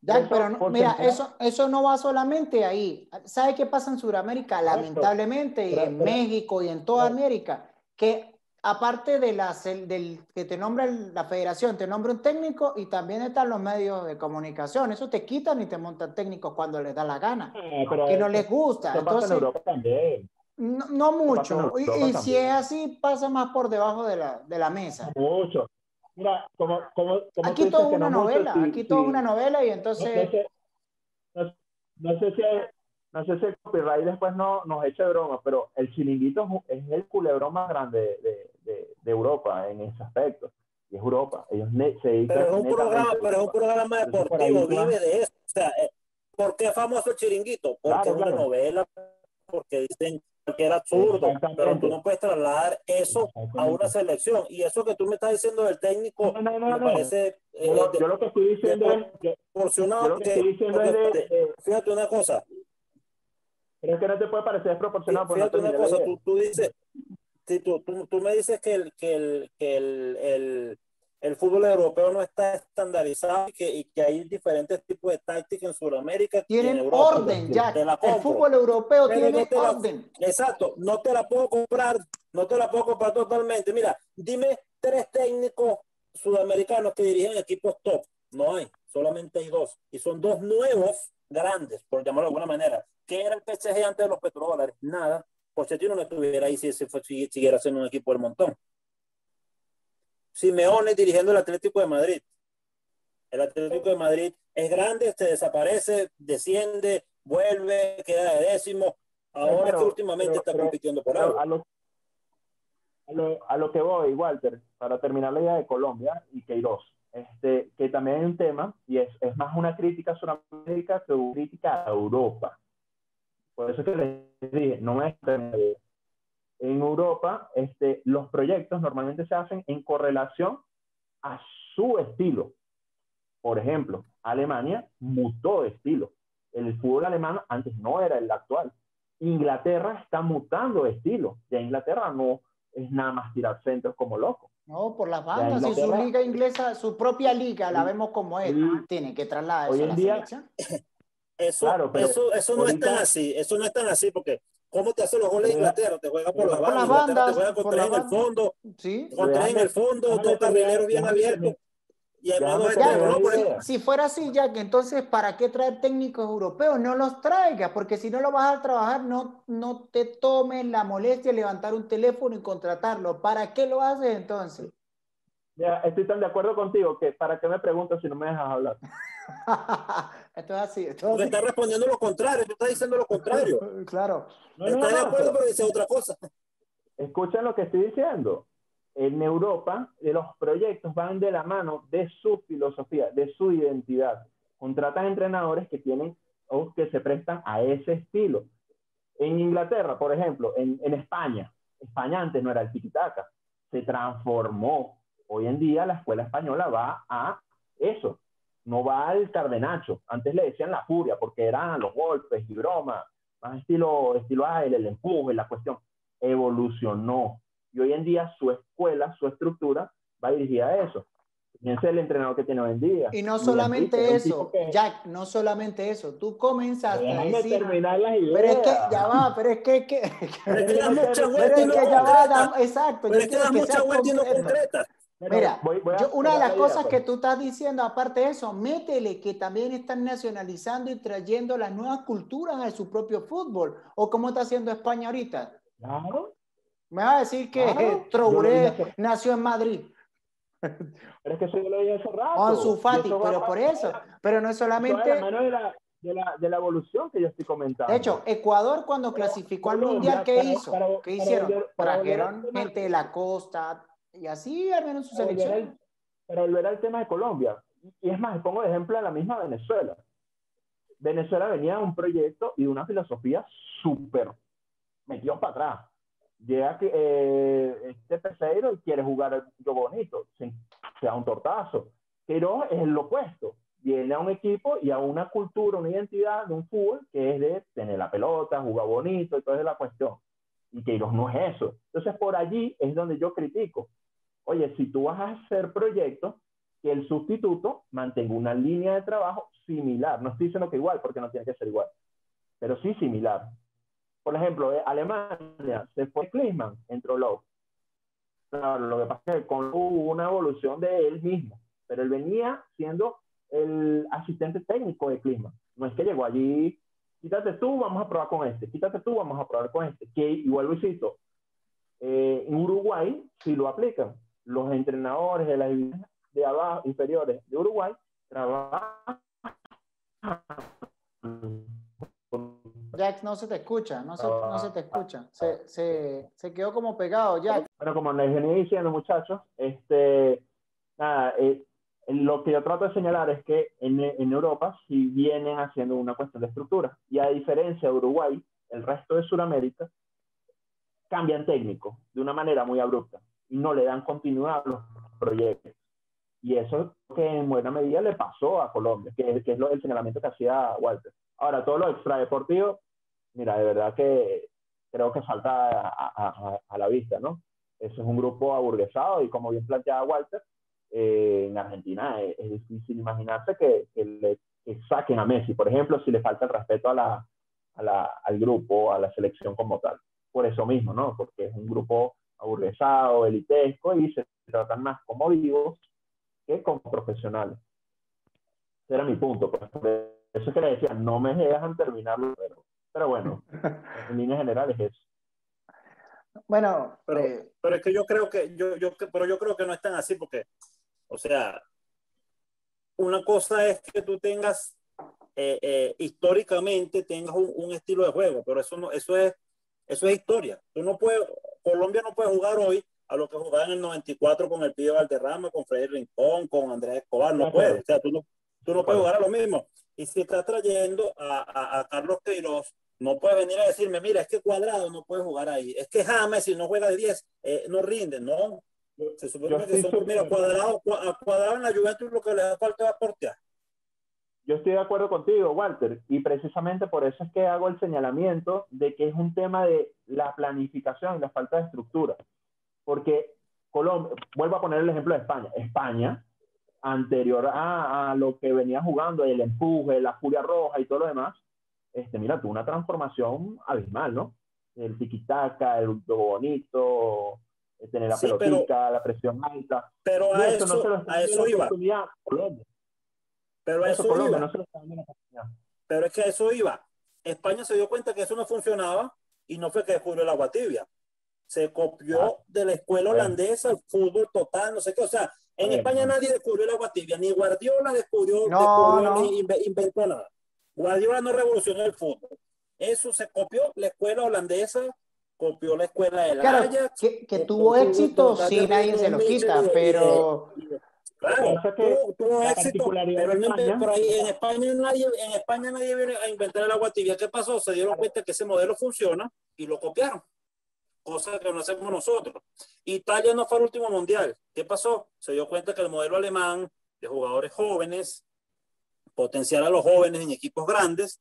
Ya, pero mira, eso, eso no va solamente ahí. ¿Sabe qué pasa en Sudamérica? Lamentablemente, y en México y en toda América, que aparte de las, del que te nombra la federación, te nombra un técnico y también están los medios de comunicación. Eso te quitan y te montan técnicos cuando les da la gana, que no les gusta. Entonces, No, mucho. Y, si es así, pasa más por debajo de la, de la mesa. Mucho. Mira, como, como, aquí todo una novela, aquí todo una novela y entonces... No, sé si, no sé si el copyright después no, nos echa broma, pero el chiringuito es el culebrón más grande de, de, de Europa en ese aspecto. Y es Europa. Ellos se dedican pero es un programa, pero es un programa deportivo, vive de eso. O sea, eh, ¿por qué es famoso el chiringuito? Porque es una novela, porque dicen que era absurdo, pero tú no puedes trasladar eso a una selección. Y eso que tú me estás diciendo del técnico, no, me parece. Eh, yo, lo que estoy diciendo es. Fíjate una cosa. Pero es que no te puede parecer desproporcionado. Fíjate una cosa, tú, tú, dices. Si tú, tú, tú, me dices que el, que el, que el, el el fútbol europeo no está estandarizado y que, y que hay diferentes tipos de tácticas en Sudamérica. Tienen orden, ya. El fútbol europeo tiene orden. exacto, no te la puedo comprar, no te la puedo comprar totalmente. Mira, dime tres técnicos sudamericanos que dirigen equipos top. No hay, solamente hay dos. Y son dos nuevos grandes, por llamarlo de alguna manera. ¿Qué era el PSG antes de los petrodólares? Nada. Pochettino no estuviera ahí si, si, si siguiera siendo un equipo del montón. Simeone dirigiendo el Atlético de Madrid. El Atlético de Madrid es grande, se desaparece, desciende, vuelve, queda de décimo. Ahora que últimamente está compitiendo por algo. A lo, a, lo, que voy, Walter, para terminar la idea de Colombia y Queiroz, este, que también hay un tema, y es, es más una crítica a Sudamérica que una crítica a Europa. Por eso que les dije, no es en Europa este, los proyectos normalmente se hacen en correlación a su estilo. Por ejemplo, Alemania mutó de estilo. El fútbol alemán antes no era el actual. Inglaterra está mutando de estilo. Ya Inglaterra no es nada más tirar centros como loco. No, por las bandas. Y su liga inglesa, su propia liga, la vemos como es. Tiene que trasladar eso a la día, Eso, claro, eso, eso no es tan así. Eso no es tan así porque ¿Cómo te hace los goles de Inglaterra? Te juega por, la banda, te juega con tres en el fondo, ¿Sí? con tres en el fondo, dos carrileros bien abiertos. Y si, fuera así, ya que entonces, ¿para qué traer técnicos europeos? No los traigas, porque si no lo vas a trabajar, no, no te tomes la molestia de levantar un teléfono y contratarlo. ¿Para qué lo haces entonces? Ya, estoy tan de acuerdo contigo que ¿para qué me preguntas si no me dejas hablar? esto es así. Esto es estás respondiendo lo contrario, tú estás diciendo lo contrario. claro. No, no, de acuerdo, pero dice otra cosa. Escuchen lo que estoy diciendo. En Europa, los proyectos van de la mano de su filosofía, de su identidad. Contratan entrenadores que tienen o que se prestan a ese estilo. En Inglaterra, por ejemplo, en, en España, España antes no era el tiquitaca, se transformó. Hoy en día la escuela española va a eso, no va al cardenacho. Antes le decían la furia porque eran los golpes y bromas, más estilo, estilo ah, el, el empuje, la cuestión. Evolucionó. Y hoy en día su escuela, su estructura va dirigida a eso. Fíjense el entrenador que tiene hoy en día. Y no solamente eso, Jack, no solamente eso. Tú comienzas a decir... terminar las ideas. Pero es que, ya va, pero es que... que, pero es que da mucha vuelta y no concreta. Exacto. Pero es que da mucha vuelta y no Mira, una de las cosas que tú estás diciendo, aparte de eso, métele que también están nacionalizando y trayendo las nuevas culturas a su propio fútbol. ¿O cómo está haciendo España ahorita? Claro. Me va a decir que claro. nació en Madrid. Pero es que eso yo lo dije hace rato. O su Fati, pero por eso. Pero no es solamente... De la, de, la, de la, evolución que yo estoy comentando. De hecho, Ecuador cuando clasificó al Mundial, ¿qué hizo? ¿Qué hicieron? Trajeron gente de la costa, y así menos su selección. Pero volver al tema de Colombia. Y es más, pongo de ejemplo a la misma Venezuela. Venezuela venía de un proyecto y de una filosofía súper metidos para atrás. Llega que eh, este Peseiro y quiere jugar el bonito, sea un tortazo. Pero es lo opuesto. Viene a un equipo y a una cultura, una identidad de un fútbol que es de tener la pelota, jugar bonito y toda la cuestión. Y Queiroz no es eso. Entonces, por allí es donde yo critico oye, si tú vas a hacer proyectos, que el sustituto mantenga una línea de trabajo similar. No estoy diciendo que igual, porque no tiene que ser igual, pero sí similar. Por ejemplo, eh, Alemania se fue Klinsmann, entró Lowe. Claro, lo que pasa es que con hubo una evolución de él mismo, pero él venía siendo el asistente técnico de Klinsmann. No es que llegó allí, quítate tú, vamos a probar con este, quítate tú, vamos a probar con este. Que igual lo hizo. Eh, en Uruguay sí lo aplican. Los entrenadores de las de abajo, inferiores de Uruguay trabajan. Jack, no se te escucha, no se, no se te escucha. Se, se, se, quedó como pegado, Jack. Bueno, como les venía diciendo, muchachos, este, nada, eh, lo que yo trato de señalar es que en, en Europa sí vienen haciendo una cuestión de estructura. Y a diferencia de Uruguay, el resto de Sudamérica cambian técnico de una manera muy abrupta no le dan continuidad a los proyectos. Y eso es que en buena medida le pasó a Colombia, que, que es lo, el señalamiento que hacía Walter. Ahora, todo lo extradeportivo, mira, de verdad que creo que falta a, a, la vista, ¿no? Eso es un grupo aburguesado y como bien planteaba Walter, eh, en Argentina es, difícil imaginarse que, que le saquen a Messi, por ejemplo, si le falta el respeto a la, a la, al grupo, a la selección como tal. Por eso mismo, ¿no? Porque es un grupo aburguesado, elitesco y se tratan más como vivos que como profesionales. Ese era mi punto. Pues, por eso es que le decía, no me dejan terminarlo, pero, pero bueno, en líneas generales es eso. Bueno, pero, eh, pero es que yo creo que yo, yo, pero yo creo que no es tan así porque, o sea, una cosa es que tú tengas eh, eh, históricamente tengas un, un, estilo de juego, pero eso no, eso es, eso es historia. Tú no puedes, Colombia no puede jugar hoy a lo que jugaba en el 94 con el Pío Valderrama, con Freddy Rincón, con Andrés Escobar, no puede. O sea, tú no, tú no puedes jugar a lo mismo. Y si estás trayendo a, a, Carlos Queiroz, no puedes venir a decirme, mira, es que Cuadrado no puede jugar ahí. Es que James, si no juega de 10, eh, no rinde, ¿no? Se supone que son, mira, Cuadrado, Cuadrado en la Juventus lo que le da falta es portear. Yo estoy de acuerdo contigo, Walter, y precisamente por eso es que hago el señalamiento de que es un tema de la planificación y la falta de estructura porque Colombia, vuelvo a poner el ejemplo de España. España, anterior a, lo que venía jugando, el empuje, la furia roja y todo lo demás, este, mira, tuvo una transformación abismal, ¿no? El tiquitaca, el bonito, tener la pelotita, la presión alta. Pero a eso, a eso iba. Pero eso, iba. pero es que eso iba. España se dio cuenta que eso no funcionaba y no fue que descubrió el agua tibia se copió ah. de la escuela holandesa, el fútbol total, no sé qué. O sea, en España nadie descubrió la agua tibia, ni Guardiola descubrió, Ni inventó nada. Guardiola no revolucionó el fútbol. Eso se copió la escuela holandesa, copió la escuela de la claro, que, tuvo éxito, sí, nadie se lo quita, pero... Claro, tuvo, tuvo éxito, pero, pero ahí en España nadie, en España nadie viene a inventar el agua tibia. ¿Qué pasó? Se dieron cuenta que ese modelo funciona y lo copiaron cosa que no hacemos nosotros. Italia no fue el último mundial. ¿Qué pasó? Se dio cuenta que el modelo alemán de jugadores jóvenes, potenciar a los jóvenes en equipos grandes,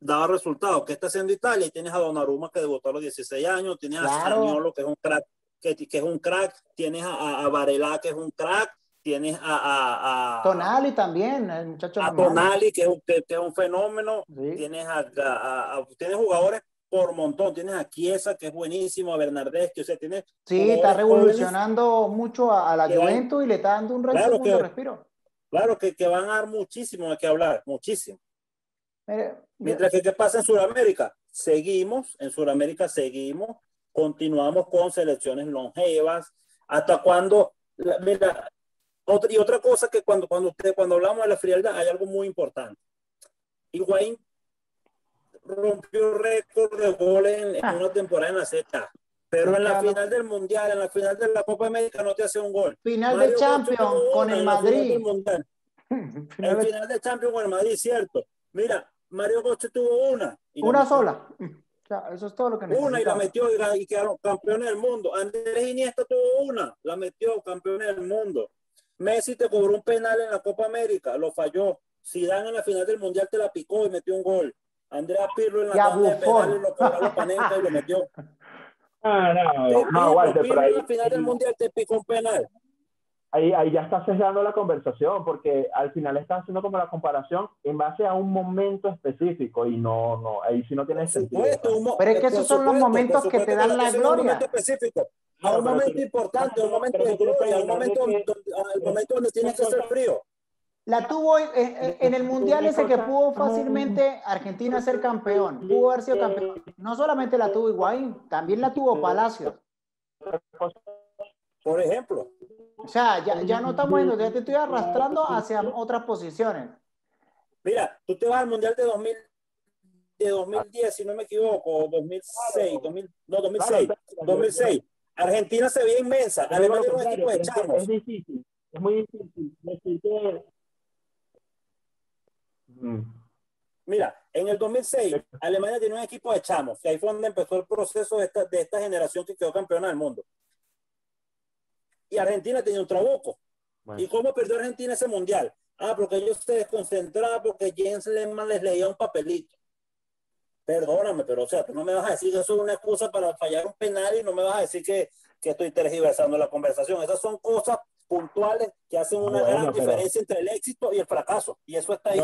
daba resultados. ¿Qué está haciendo Italia? Y tienes a Donnarumma que debutó a los 16 años, tienes a Zaniolo que es un crack, que, que, es un crack, tienes a, a Varela que es un crack, tienes a, a, Tonali también, el muchacho. A Tonali que es, un, que, es un fenómeno, tienes a, tienes jugadores por montón. Tienes a Chiesa, que es buenísimo, a Bernardeschi, o sea, tienes... Sí, está revolucionando mucho a, la Juventus y le está dando un claro respiro. Claro, que, que, van a dar muchísimo de qué hablar, muchísimo. Mientras que, ¿qué pasa en Sudamérica? Seguimos, en Sudamérica seguimos, continuamos con selecciones longevas, hasta cuando, mira, otra, y otra cosa que cuando, cuando, usted, cuando hablamos de la frialdad hay algo muy importante. Higuaín rompió récord de goles en, ah. una temporada en la Z. Pero en la final del Mundial, en la final de la Copa América no te hace un gol. Final de Champions con el Madrid. El final de Champions con el Madrid, cierto. Mira, Mario Götze tuvo una. una sola. eso es todo lo que necesitaba. Una y la metió y, y quedaron campeones del mundo. Andrés Iniesta tuvo una, la metió campeones del mundo. Messi te cobró un penal en la Copa América, lo falló. Zidane en la final del Mundial te la picó y metió un gol. Andrea Pirlo en la tabla de lo cobró y lo metió. No, no, no, penal. Ahí, ahí ya está cesando la conversación, porque al final estás haciendo como la comparación en base a un momento específico y no, no, ahí sí no tiene sentido. pero es que esos son los momentos que te dan la gloria. Un momento específico, a un momento importante, un momento de gloria, un momento, el momento donde tienes que ser frío. La tuvo en, el mundial ese que pudo fácilmente Argentina ser campeón. Pudo haber sido campeón. No solamente la tuvo Higuaín, también la tuvo Palacios. Por ejemplo. O sea, ya, ya no estamos viendo, ya te estoy arrastrando hacia otras posiciones. Mira, tú te vas al mundial de 2000, de 2010, si no me equivoco, 2006, 2000, no, 2006, 2006. Argentina se veía inmensa. Alemania era un equipo de chamos. Es difícil, es muy difícil decir que Mira, en el 2006, Alemania tiene un equipo de chamos, que ahí fue donde empezó el proceso de esta, de esta generación que quedó campeona del mundo. Y Argentina tenía un trabuco. ¿Y cómo perdió Argentina ese mundial? Ah, porque ellos se desconcentraban porque Jens Lehmann les leía un papelito. Perdóname, pero o sea, tú no me vas a decir que eso es una excusa para fallar un penal y no me vas a decir que, que estoy tergiversando la conversación. Esas son cosas puntuales que hacen una gran diferencia entre el éxito y el fracaso. Y eso está ahí.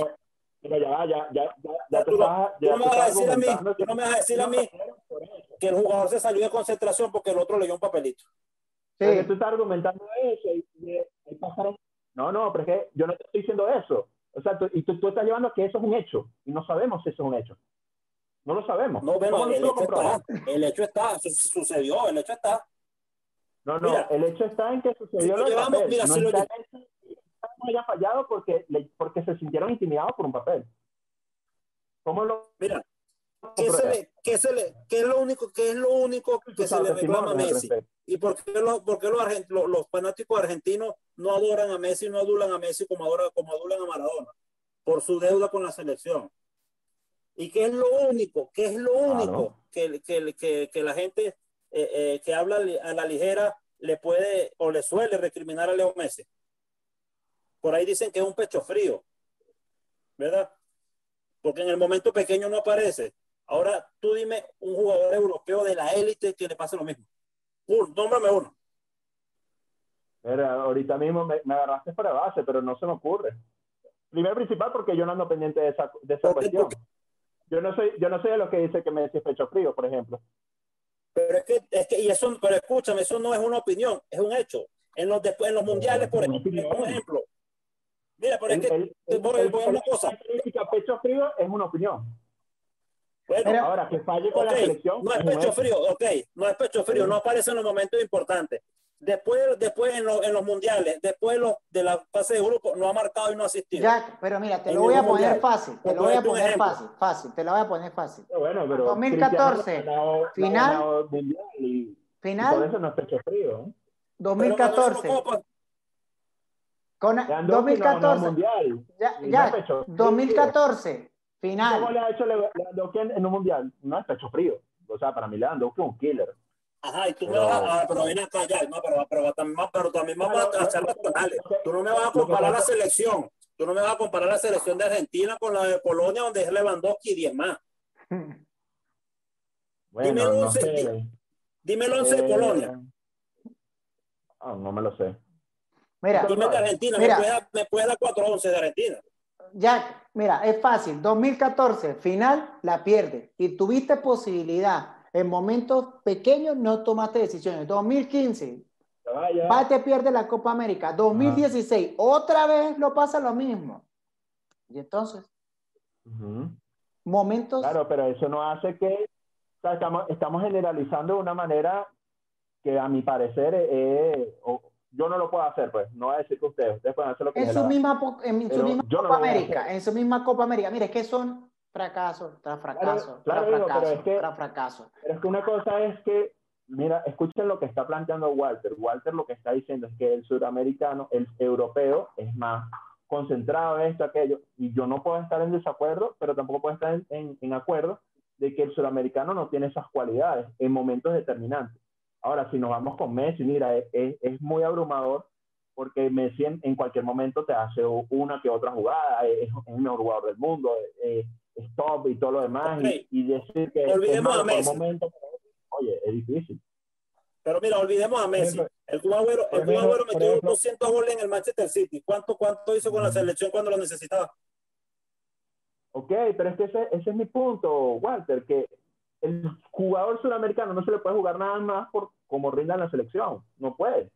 Pero ya, ya, ya, ya, tú, no me vas a decir a mí, no me vas a decir a mí que el jugador se salió de concentración porque el otro leyó un papelito. Sí. tú estás argumentando eso y, No, no, pero es que yo no te estoy diciendo eso. O sea, tú, y tú, tú, estás llevando a que eso es un hecho y no sabemos si eso es un hecho. No lo sabemos. No, pero el, hecho está, el hecho está, sucedió, el hecho está. No, no, el hecho está en que sucedió lo llevamos, mira, no si lo, no haya fallado porque, porque se sintieron intimidados por un papel. ¿Cómo lo.? Mira, ¿qué, se le, qué, se le, ¿qué es lo único, qué es lo único que se le reclama a Messi? ¿Y por qué, lo, por qué los, los, los, fanáticos argentinos no adoran a Messi, no adulan a Messi como, adora, como adulan a Maradona? Por su deuda con la selección. ¿Y qué es lo único, qué es lo único que, que, que, que, la gente eh, eh, que habla a la ligera le puede o le suele recriminar a Leo Messi? Por ahí dicen que es un pecho frío, ¿verdad? Porque en el momento pequeño no aparece. Ahora tú dime un jugador europeo de la élite que le pase lo mismo. Un, nómbrame uno. ahorita mismo me, agarraste para base, pero no se me ocurre. Primero principal porque yo no ando pendiente de esa, de esa cuestión. Yo no soy, yo no soy de los que dice que me dice pecho frío, por ejemplo. Pero es que, es que, y eso, pero escúchame, eso no es una opinión, es un hecho. En los, en los mundiales, por ejemplo, Mira, por ejemplo, el, una cosa. pecho frío es una opinión. Bueno, ahora que falle con la selección. No es pecho frío, ok, no es pecho frío, no aparece en los momentos importantes. Después, después en, en los mundiales, después de la fase de grupo, no ha marcado y no ha asistido. Jack, pero mira, te lo voy a poner fácil, te lo voy a poner fácil, fácil, te lo voy a poner fácil. Bueno, pero 2014, final. final. por eso no es pecho frío. 2014. 2014. Ya, 2014. Final. ¿Cómo le ha hecho Lewandowski en un mundial? No es pecho frío. O sea, para mí Lewandowski es un killer. Ajá, y tú me vas a, pero viene acá ya, no, pero, pero, también, pero también vamos a hacer los penales. Tú no me vas a comparar la selección. Tú no me vas a comparar la selección de Argentina con la de Polonia, donde es Lewandowski y 10 más. Bueno, dime el 11, no dime el 11 de Polonia. Oh, no me lo sé. Mira, Dime de Argentina, mira, me puede, dar 4-11 de Argentina. Ya, mira, es fácil. 2014, final, la pierde. Y tuviste posibilidad. En momentos pequeños no tomaste decisiones. 2015, va te pierde la Copa América. 2016, otra vez lo pasa lo mismo. Y entonces, momentos. Claro, pero eso no hace que. estamos, estamos generalizando de una manera que a mi parecer es, yo no lo puedo hacer, pues. No voy a decir que ustedes, ustedes pueden hacer lo que en su misma, en su misma Copa América, en su misma Copa América. Mire, que son fracasos tras fracaso, tras fracaso, pero es que, tras fracaso. Pero es que una cosa es que, mira, escuchen lo que está planteando Walter. Walter lo que está diciendo es que el sudamericano, el europeo, es más concentrado en esto, aquello, y yo no puedo estar en desacuerdo, pero tampoco puedo estar en, en, en acuerdo de que el sudamericano no tiene esas cualidades en momentos determinantes. Ahora, si nos vamos con Messi, mira, es, es muy abrumador porque Messi en, cualquier momento te hace una que otra jugada, es, el mejor jugador del mundo, es, top y todo lo demás, y, decir que olvidemos a Messi. Momento, oye, es difícil. Pero mira, olvidemos a Messi. El Cubagüero, el metió 200 goles en el Manchester City. ¿Cuánto, cuánto hizo con la selección cuando lo necesitaba? Ok, pero es que ese, ese es mi punto, Walter, que el jugador sudamericano no se le puede jugar nada más por como rinda en la selección. No puede.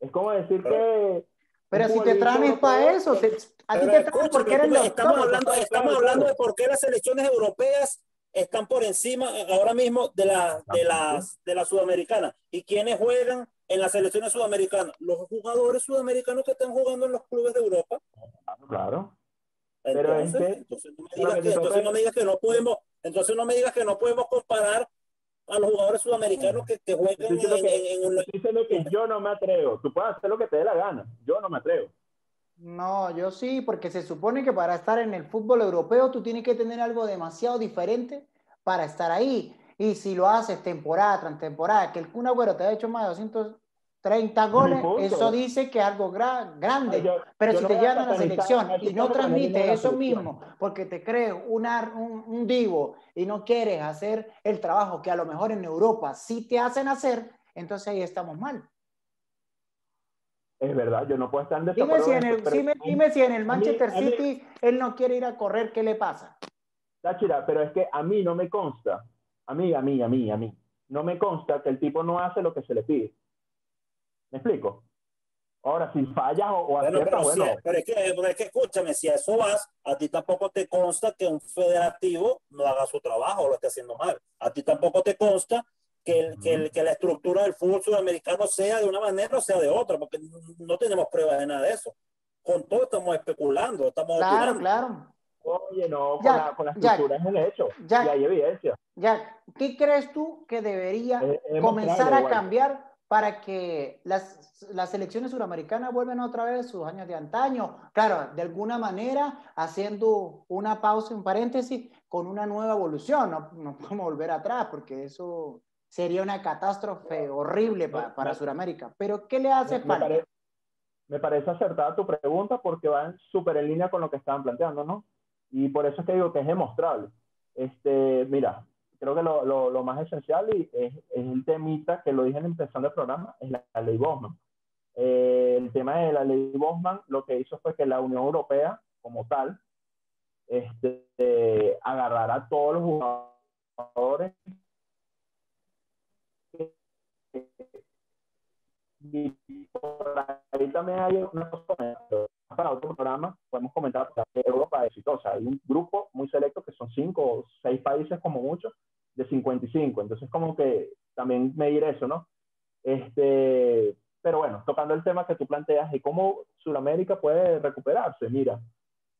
Es como decir que. Pero si te traen es para eso. a ti te traen porque eres los estamos hablando, estamos hablando de por qué las selecciones europeas están por encima ahora mismo de la, de las de la sudamericana. ¿Y quiénes juegan en las selecciones sudamericanas? Los jugadores sudamericanos que están jugando en los clubes de Europa. Claro. Entonces, entonces, no me digas que, entonces no me digas que no podemos, entonces no me digas que no podemos comparar a los jugadores sudamericanos que, que juegan en, que, en, un... que yo no me atrevo. Tú puedes hacer lo que te dé la gana. Yo no me atrevo. No, yo sí, porque se supone que para estar en el fútbol europeo tú tienes que tener algo demasiado diferente para estar ahí. Y si lo haces temporada tras temporada, que el Kun Agüero te ha hecho más de 200 30 goles, eso dice que es algo grande. pero si te llevan a la selección y no transmite eso mismo, porque te crees un, un, divo y no quieres hacer el trabajo que a lo mejor en Europa sí te hacen hacer, entonces ahí estamos mal. Es verdad, yo no puedo estar en dime si en, el, dime, si en el Manchester City él no quiere ir a correr, ¿qué le pasa? Táchira, pero es que a mí no me consta, a mí, a mí, a mí, a mí, no me consta que el tipo no hace lo que se le pide. ¿Me explico? Ahora, si fallas o, o bueno, pero, bueno. pero, es que, pero es que escúchame, si a eso vas, a ti tampoco te consta que un federativo no haga su trabajo o lo esté haciendo mal. A ti tampoco te consta que, el, que, el, que, la estructura del fútbol sudamericano sea de una manera o sea de otra, porque no tenemos pruebas de nada de eso. Con todo estamos especulando, estamos Claro, claro. Oye, no, con, la, con, la, estructura es un hecho, ya, hay evidencia. Ya, ¿qué crees tú que debería comenzar a cambiar para que las, las selecciones suramericanas vuelvan otra vez a sus años de antaño. Claro, de alguna manera haciendo una pausa, un paréntesis, con una nueva evolución. No, no podemos volver atrás porque eso sería una catástrofe horrible para, para Sudamérica. Pero, ¿qué le hace me, falta? Me parece, acertada tu pregunta porque va súper en línea con lo que estaban planteando, ¿no? Y por eso es que digo que es demostrable. Este, mira, creo que lo, lo, más esencial y es, es, el temita que lo dije en empezando el programa, es la, ley Bosman. Eh, el tema de la ley Bosman lo que hizo fue que la Unión Europea, como tal, este, eh, agarrara a todos los jugadores y por ahí también hay una cosa para otro programa podemos comentar que Europa exitosa hay un grupo muy selecto que son cinco o seis países como mucho de 55. Entonces, como que también medir eso, ¿no? Este, pero bueno, tocando el tema que tú planteas y cómo Sudamérica puede recuperarse, mira,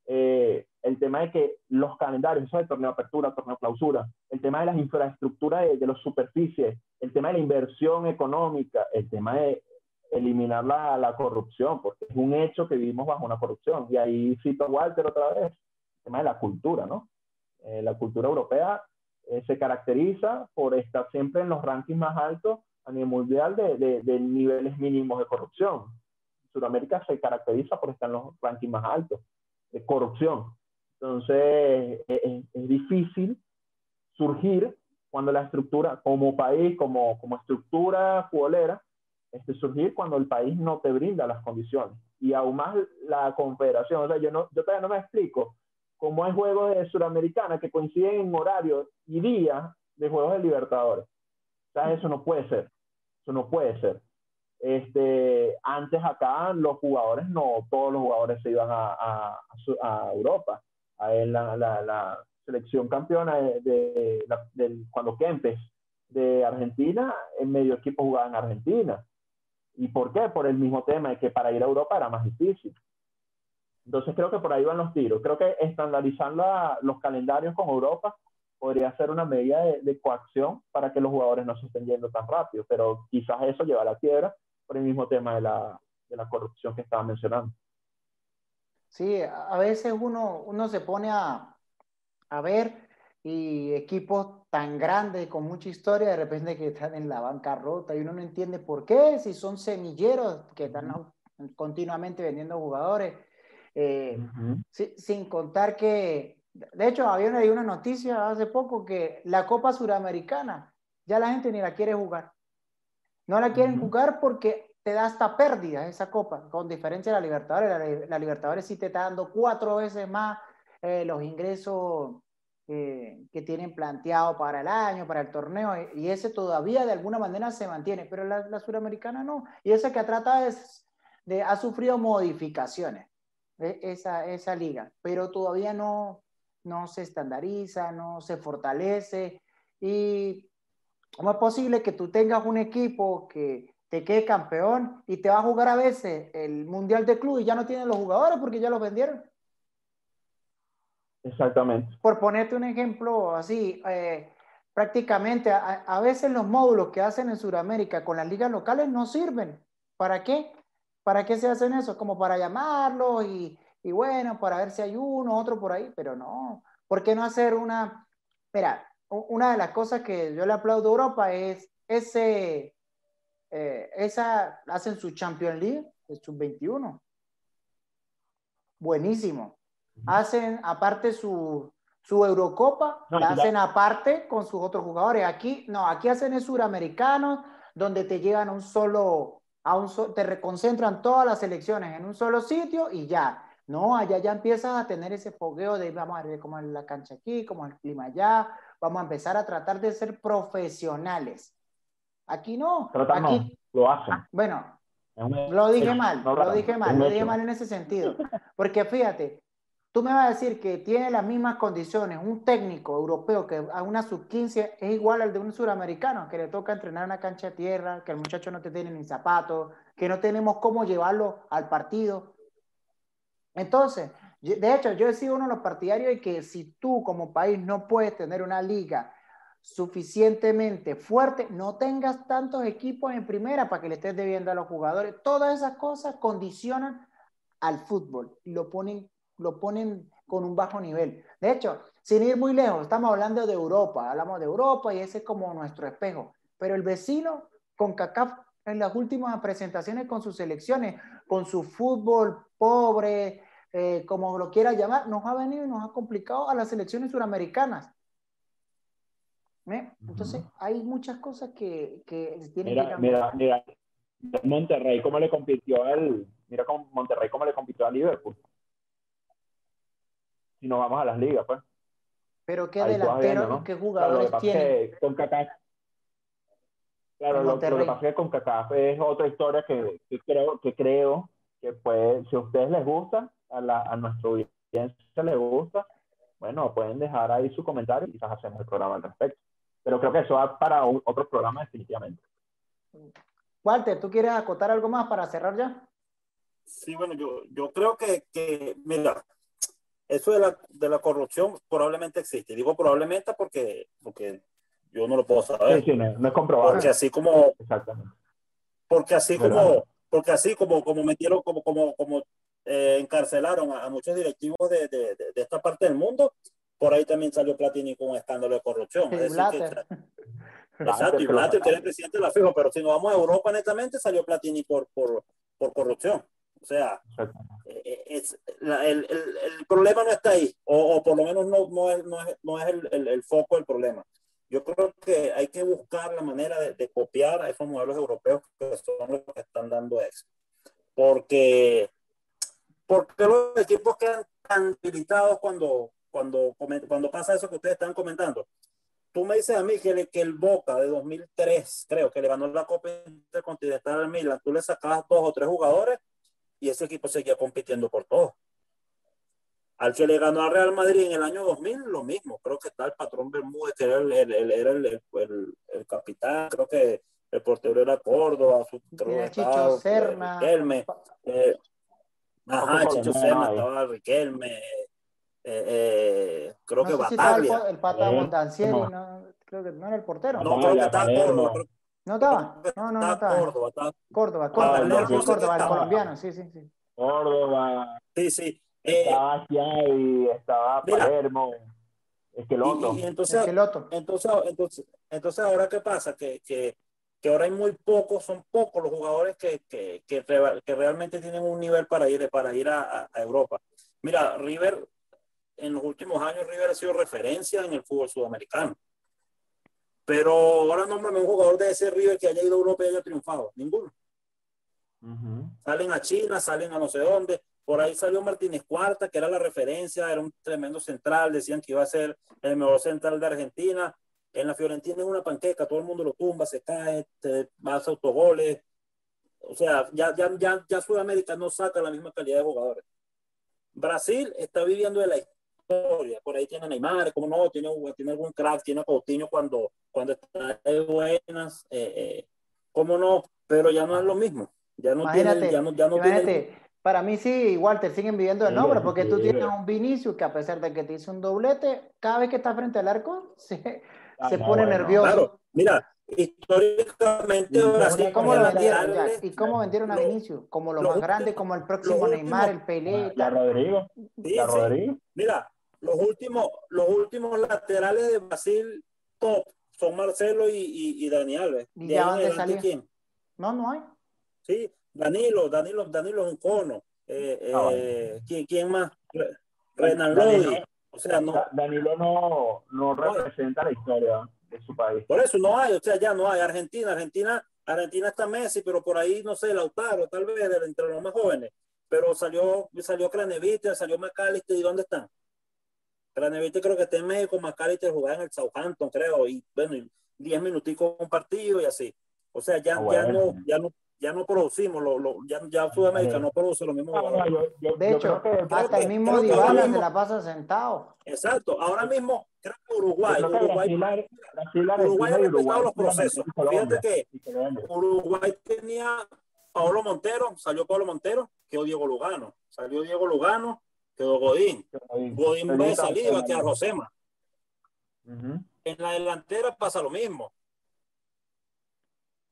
eh, el tema de que los calendarios, eso de torneo apertura, torneo clausura, el tema de las infraestructuras de, de los superficies, el tema de la inversión económica, el tema de eliminar la, la, corrupción, porque es un hecho que vivimos bajo una corrupción. Y ahí cito a Walter otra vez, el tema de la cultura, ¿no? Eh, la cultura europea eh, se caracteriza por estar siempre en los rankings más altos a nivel mundial de, de, niveles mínimos de corrupción. Sudamérica se caracteriza por estar en los rankings más altos de corrupción. Entonces, es, es difícil surgir cuando la estructura, como país, como, como estructura futbolera, este, surgir cuando el país no te brinda las condiciones. Y aún más la confederación. O sea, yo, no, yo todavía no me explico como hay juegos de Suramericana que coinciden en horario y día de Juegos de Libertadores. O sea, eso no puede ser. Eso no puede ser. Este, antes acá los jugadores, no todos los jugadores se iban a, a, a Europa. A la, la, la, selección campeona de, de, cuando Kempes de Argentina, en medio equipo jugaba en Argentina. ¿Y por qué? Por el mismo tema de que para ir a Europa era más difícil. Entonces creo que por ahí van los tiros. Creo que estandarizar los calendarios con Europa podría ser una medida de, coacción para que los jugadores no se estén yendo tan rápido, pero quizás eso lleva a la quiebra por el mismo tema de la, de la corrupción que estaba mencionando. Sí, a veces uno, uno se pone a, a ver y equipos tan grandes con mucha historia de repente que están en la bancarrota y uno no entiende por qué, si son semilleros que están continuamente vendiendo jugadores eh, sin contar que, de hecho, había una, una noticia hace poco que la Copa Suramericana ya la gente ni la quiere jugar. No la quieren jugar porque te da hasta pérdida esa copa, con diferencia de la Libertadores. La, Libertadores sí te está dando cuatro veces más eh, los ingresos eh, que tienen planteado para el año, para el torneo, y ese todavía de alguna manera se mantiene, pero la, suramericana no. Y esa que trata es de, ha sufrido modificaciones, e, esa, esa liga, pero todavía no, no se estandariza, no se fortalece. Y ¿cómo es posible que tú tengas un equipo que te quede campeón y te va a jugar a veces el Mundial de Club y ya no tienen los jugadores porque ya los vendieron. Exactamente. Por ponerte un ejemplo así, eh, prácticamente a, veces los módulos que hacen en Sudamérica con las ligas locales no sirven. ¿Para qué? ¿Para qué se hacen eso? Como para llamarlos y, bueno, para ver si hay uno, otro por ahí, pero no. ¿Por qué no hacer una... Mira, una de las cosas que yo le aplaudo a Europa es ese eh, esa hacen su Champions League, su 21. Buenísimo. Hacen aparte su, su Eurocopa, la hacen aparte con sus otros jugadores. Aquí, no, aquí hacen el suramericano, donde te llegan a un solo, a un te reconcentran todas las selecciones en un solo sitio y ya. No, allá ya empiezas a tener ese fogueo de vamos a ver cómo es la cancha aquí, cómo es el clima allá, vamos a empezar a tratar de ser profesionales. Aquí no. aquí, lo hacen. Bueno, lo dije mal, lo dije mal, lo dije mal en ese sentido. Porque fíjate, tú me vas a decir que tiene las mismas condiciones un técnico europeo que a una sub-15 es igual al de un suramericano, que le toca entrenar una cancha de tierra, que el muchacho no te tiene ni zapatos, que no tenemos cómo llevarlo al partido. Entonces, de hecho, yo he sido uno de los partidarios de que si tú como país no puedes tener una liga suficientemente fuerte, no tengas tantos equipos en primera para que le estés debiendo a los jugadores. Todas esas cosas condicionan al fútbol y lo ponen, lo ponen con un bajo nivel. De hecho, sin ir muy lejos, estamos hablando de Europa, hablamos de Europa y ese es como nuestro espejo. Pero el vecino con CACAF en las últimas presentaciones con sus selecciones, con su fútbol pobre, eh, como lo quiera llamar, nos ha venido y nos ha complicado a las selecciones suramericanas. Entonces, hay muchas cosas que, que tienen que cambiar. Mira, mira, Monterrey, ¿cómo le compitió al, mira cómo Monterrey, cómo le compitió a Liverpool? Si nos vamos a las ligas, pues. Pero qué delantero, qué jugadores claro, tiene. Con claro, lo, que pasa es que con CACAF es otra historia que, que, creo, que creo que puede, si a ustedes les gusta, a, la, a nuestro audiencia les gusta, bueno, pueden dejar ahí su comentario y quizás hacemos el programa al respecto. Pero creo que eso va para otro programa definitivamente. Walter, ¿tú quieres acotar algo más para cerrar ya? Sí, bueno, yo, yo creo que, que mira, eso de la, de la, corrupción probablemente existe. Digo probablemente porque, porque yo no lo puedo saber. Sí, sí, no, es comprobable. Porque así como... Exactamente. Porque así como... Porque así como, como metieron, como, como, como eh, encarcelaron a, muchos directivos de, de, de, esta parte del mundo, por ahí también salió Platini con un escándalo de corrupción. Es decir, que, exacto, y Blatter, que era el presidente de la FIFA, pero si nos vamos a Europa, netamente salió Platini por, por, por corrupción. O sea, eh, eh, es, la, el, el, el, problema no está ahí, o, o por lo menos no, no es, no es, no es el, el, foco del problema. Yo creo que hay que buscar la manera de, de, copiar a esos modelos europeos que son los que están dando eso. Porque, porque los equipos quedan tan debilitados cuando, cuando, cuando pasa eso que ustedes están comentando. Tú me dices a mí que, que el Boca de 2003, creo que le ganó la Copa Intercontinental al Milan, tú le sacabas dos o tres jugadores y ese equipo seguía compitiendo por todo. Al que le ganó al Real Madrid en el año 2000, lo mismo. Creo que está el patrón Bermúdez, que era el, el, era el, el, capitán. Creo que el portero era Córdoba. Su, creo Chicho Serna. Riquelme. Eh, ajá, Chicho Serna, estaba Riquelme. Eh, eh, creo que Bataglia. el, el pata Montancieri, no, creo que no era el portero. No, creo que estaba Córdoba. ¿No estaba? No, no, no estaba. Córdoba, estaba. Córdoba, Córdoba, ah, no, Córdoba, el colombiano, sí, sí, sí. Córdoba. Sí, sí. Eh, estaba Chiavi, estaba Palermo. Esqueloto. Y, y entonces, Esqueloto. Entonces, entonces, entonces, ahora qué pasa? Que, que, que ahora hay muy pocos, son pocos los jugadores que, que, que, que realmente tienen un nivel para ir, para ir a, a Europa. Mira, River en los últimos años River ha sido referencia en el fútbol sudamericano. Pero ahora nómbrame un jugador de ese River que haya ido a Europa y haya triunfado. Ninguno. Salen a China, salen a no sé dónde. Por ahí salió Martínez Cuarta, que era la referencia, era un tremendo central. Decían que iba a ser el mejor central de Argentina. En la Fiorentina es una panqueca, todo el mundo lo tumba, se cae, te vas autogoles. O sea, ya, ya, ya, ya Sudamérica no saca la misma calidad de jugadores. Brasil está viviendo de la historia. Por ahí tiene Neymar, como no, tiene, tiene algún crack, tiene Coutinho cuando, cuando está de buenas, eh, eh, como no, pero ya no es lo mismo. Ya no tiene, ya no, ya no tiene... Para mí sí, Walter, siguen viviendo el nombre, porque tú tienes un Vinicius que a pesar de que te hizo un doblete, cada vez que está frente al arco se, ah, se pone nervioso. Claro, mira, históricamente ¿Y cómo, vendieron, ¿Y cómo vendieron a Vinicius? Como lo más grande, como el próximo Neymar, el Pelé. La, Rodrigo. la Rodrigo. Mira, los últimos, los últimos laterales de Brasil top son Marcelo y, y, Dani Alves. ¿Y ya dónde quién? No, no hay. Sí, Danilo, Danilo, Danilo es un cono. Eh, ah, eh, ¿quién, ¿quién, más? Renan Lodi. O sea, no. Danilo no, no representa la historia de su país. Por eso no hay, o sea, ya no hay. Argentina, Argentina, Argentina está Messi, pero por ahí, no sé, Lautaro, tal vez, entre los más jóvenes. Pero salió, salió Cranevite, salió McAllister, ¿y dónde están? Cranevite creo que está en México, McAllister jugaba en el Southampton, creo, y bueno, 10 minuticos un partido y así. O sea, ya, ah, ya, no, ya, no, ya no producimos, lo, lo, ya, ya Sudamérica no produce lo mismo. de hecho, hasta el mismo Dybala se la pasa sentado. Exacto, ahora mismo creo que Uruguay, Uruguay, Uruguay ha respetado los procesos. Fíjate que Uruguay tenía Pablo Montero, salió Pablo Montero, quedó Diego Lugano, salió Diego Lugano, quedó Godín. Godín va a salir, va a quedar Rosema. En la delantera pasa lo mismo.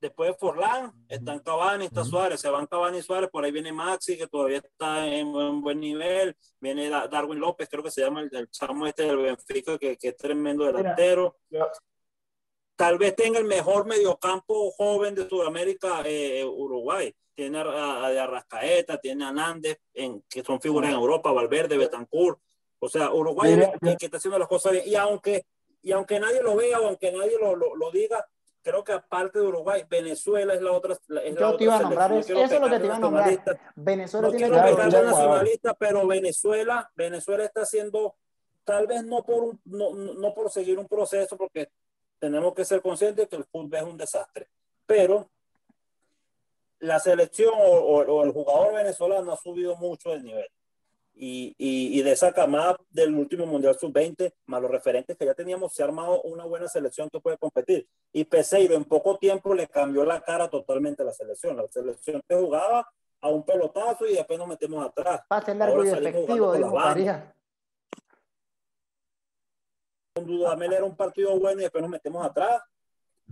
Después de Forlán, están Cavani, está Suárez, se van Cavani y Suárez, por ahí viene Maxi, que todavía está en, buen nivel, viene Darwin López, creo que se llama el, chamo este del Benfica, que, que es tremendo delantero. Tal vez tenga el mejor mediocampo joven de Sudamérica, eh, Uruguay. Tiene a, a, Arrascaeta, tiene a Nández, en, que son figuras en Europa, Valverde, Betancourt. O sea, Uruguay que, está haciendo las cosas bien. Y aunque, y aunque nadie lo vea o aunque nadie lo, lo, lo diga, creo que aparte de Uruguay, Venezuela es la otra. Es Yo te iba a nombrar, eso, es lo que te iba a nombrar. Venezuela no tiene que ser nacionalista, pero Venezuela, Venezuela está haciendo, tal vez no por, un, no, no por seguir un proceso, porque tenemos que ser conscientes que el fútbol es un desastre, pero la selección o, o el jugador venezolano ha subido mucho el nivel y, y, y, de esa camada del último Mundial Sub-20, más los referentes que ya teníamos, se ha armado una buena selección que puede competir. Y Peseiro en poco tiempo le cambió la cara totalmente a la selección. La selección que jugaba a un pelotazo y después nos metemos atrás. Pase largo y efectivo, dijo María. Con Dudamel era un partido bueno y después nos metemos atrás.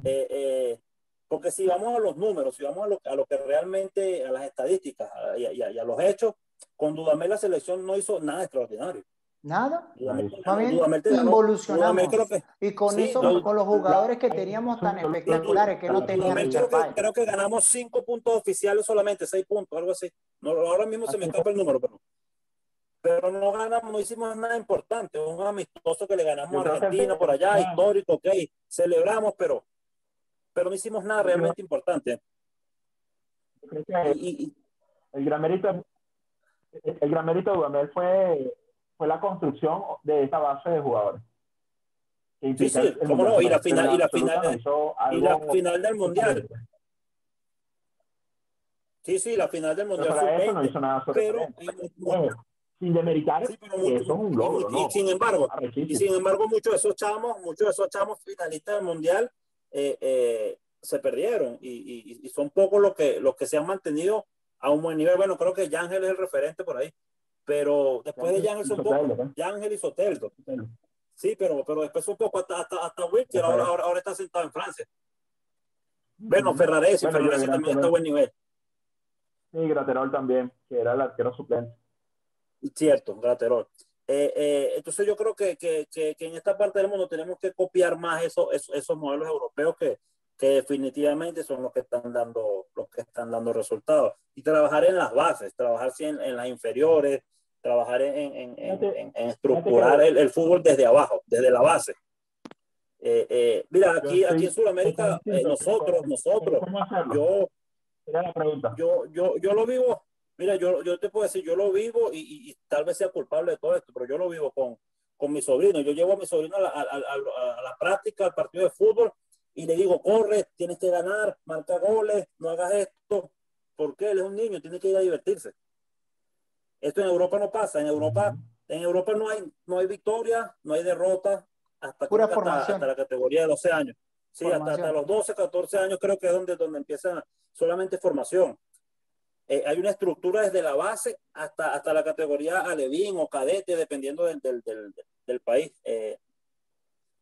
Eh, eh, porque si vamos a los números, si vamos a lo, a lo que realmente, a las estadísticas y a, y a los hechos, con Dudamel la selección no hizo nada extraordinario. Nada. Involucionamos. y con eso, con los jugadores que teníamos tan espectaculares que no tenían creo que, creo que ganamos cinco puntos oficiales solamente, seis puntos, algo así. No, ahora mismo se me escapa el número, pero, pero no ganamos, no hicimos nada importante. Un amistoso que le ganamos a Argentina por allá, histórico, ok, celebramos, pero, pero no hicimos nada realmente importante. Y, el gran mérito el gran mérito de Dudamel fue, fue la construcción de esta base de jugadores. Sí, sí, cómo no, y la final, y la final, y la final del mundial. Sí, sí, la final del mundial. Pero eso no hizo nada pero, sin demeritar, sí, eso es un logro, y, sin embargo, y sin embargo, muchos de esos chamos, muchos de esos chamos finalistas del mundial eh, eh, se perdieron y, y, y, son pocos los que, los que se han mantenido a un buen nivel. Bueno, creo que Yángel es el referente por ahí, pero después de Yángel son pocos. Yángel y Soteldo. Sí, pero, pero después un poco hasta, hasta, hasta Wilker, ahora, ahora, ahora, está sentado en Francia. Bueno, Ferraresi, bueno, Ferraresi también está a buen nivel. Sí, Graterol también, que era el arquero suplente. Cierto, Graterol. Eh, eh, entonces yo creo que, que, que, en esta parte del mundo tenemos que copiar más eso, esos, esos modelos europeos que, que definitivamente son los que están dando, los que están dando resultados. Y trabajar en las bases, trabajar en, en las inferiores, trabajar en, en, en estructurar el, el, fútbol desde abajo, desde la base. Eh, mira, aquí, aquí en Sudamérica, nosotros, nosotros, yo, yo, yo, yo lo vivo, mira, yo, yo te puedo decir, yo lo vivo y, y, tal vez sea culpable de todo esto, pero yo lo vivo con, con mi sobrino. Yo llevo a mi sobrino a la, a, a, a la práctica, al partido de fútbol, y le digo, corre, tienes que ganar, marca goles, no hagas esto. porque Él es un niño, tiene que ir a divertirse. Esto en Europa no pasa. En Europa, en Europa no hay, no hay victoria, no hay derrota hasta, Pura hasta, hasta, la categoría de 12 años. Sí, hasta, hasta, los 12, 14 años creo que es donde, donde empieza solamente formación. Eh, hay una estructura desde la base hasta, hasta la categoría alevín o cadete, dependiendo del, del, del, del país. Eh,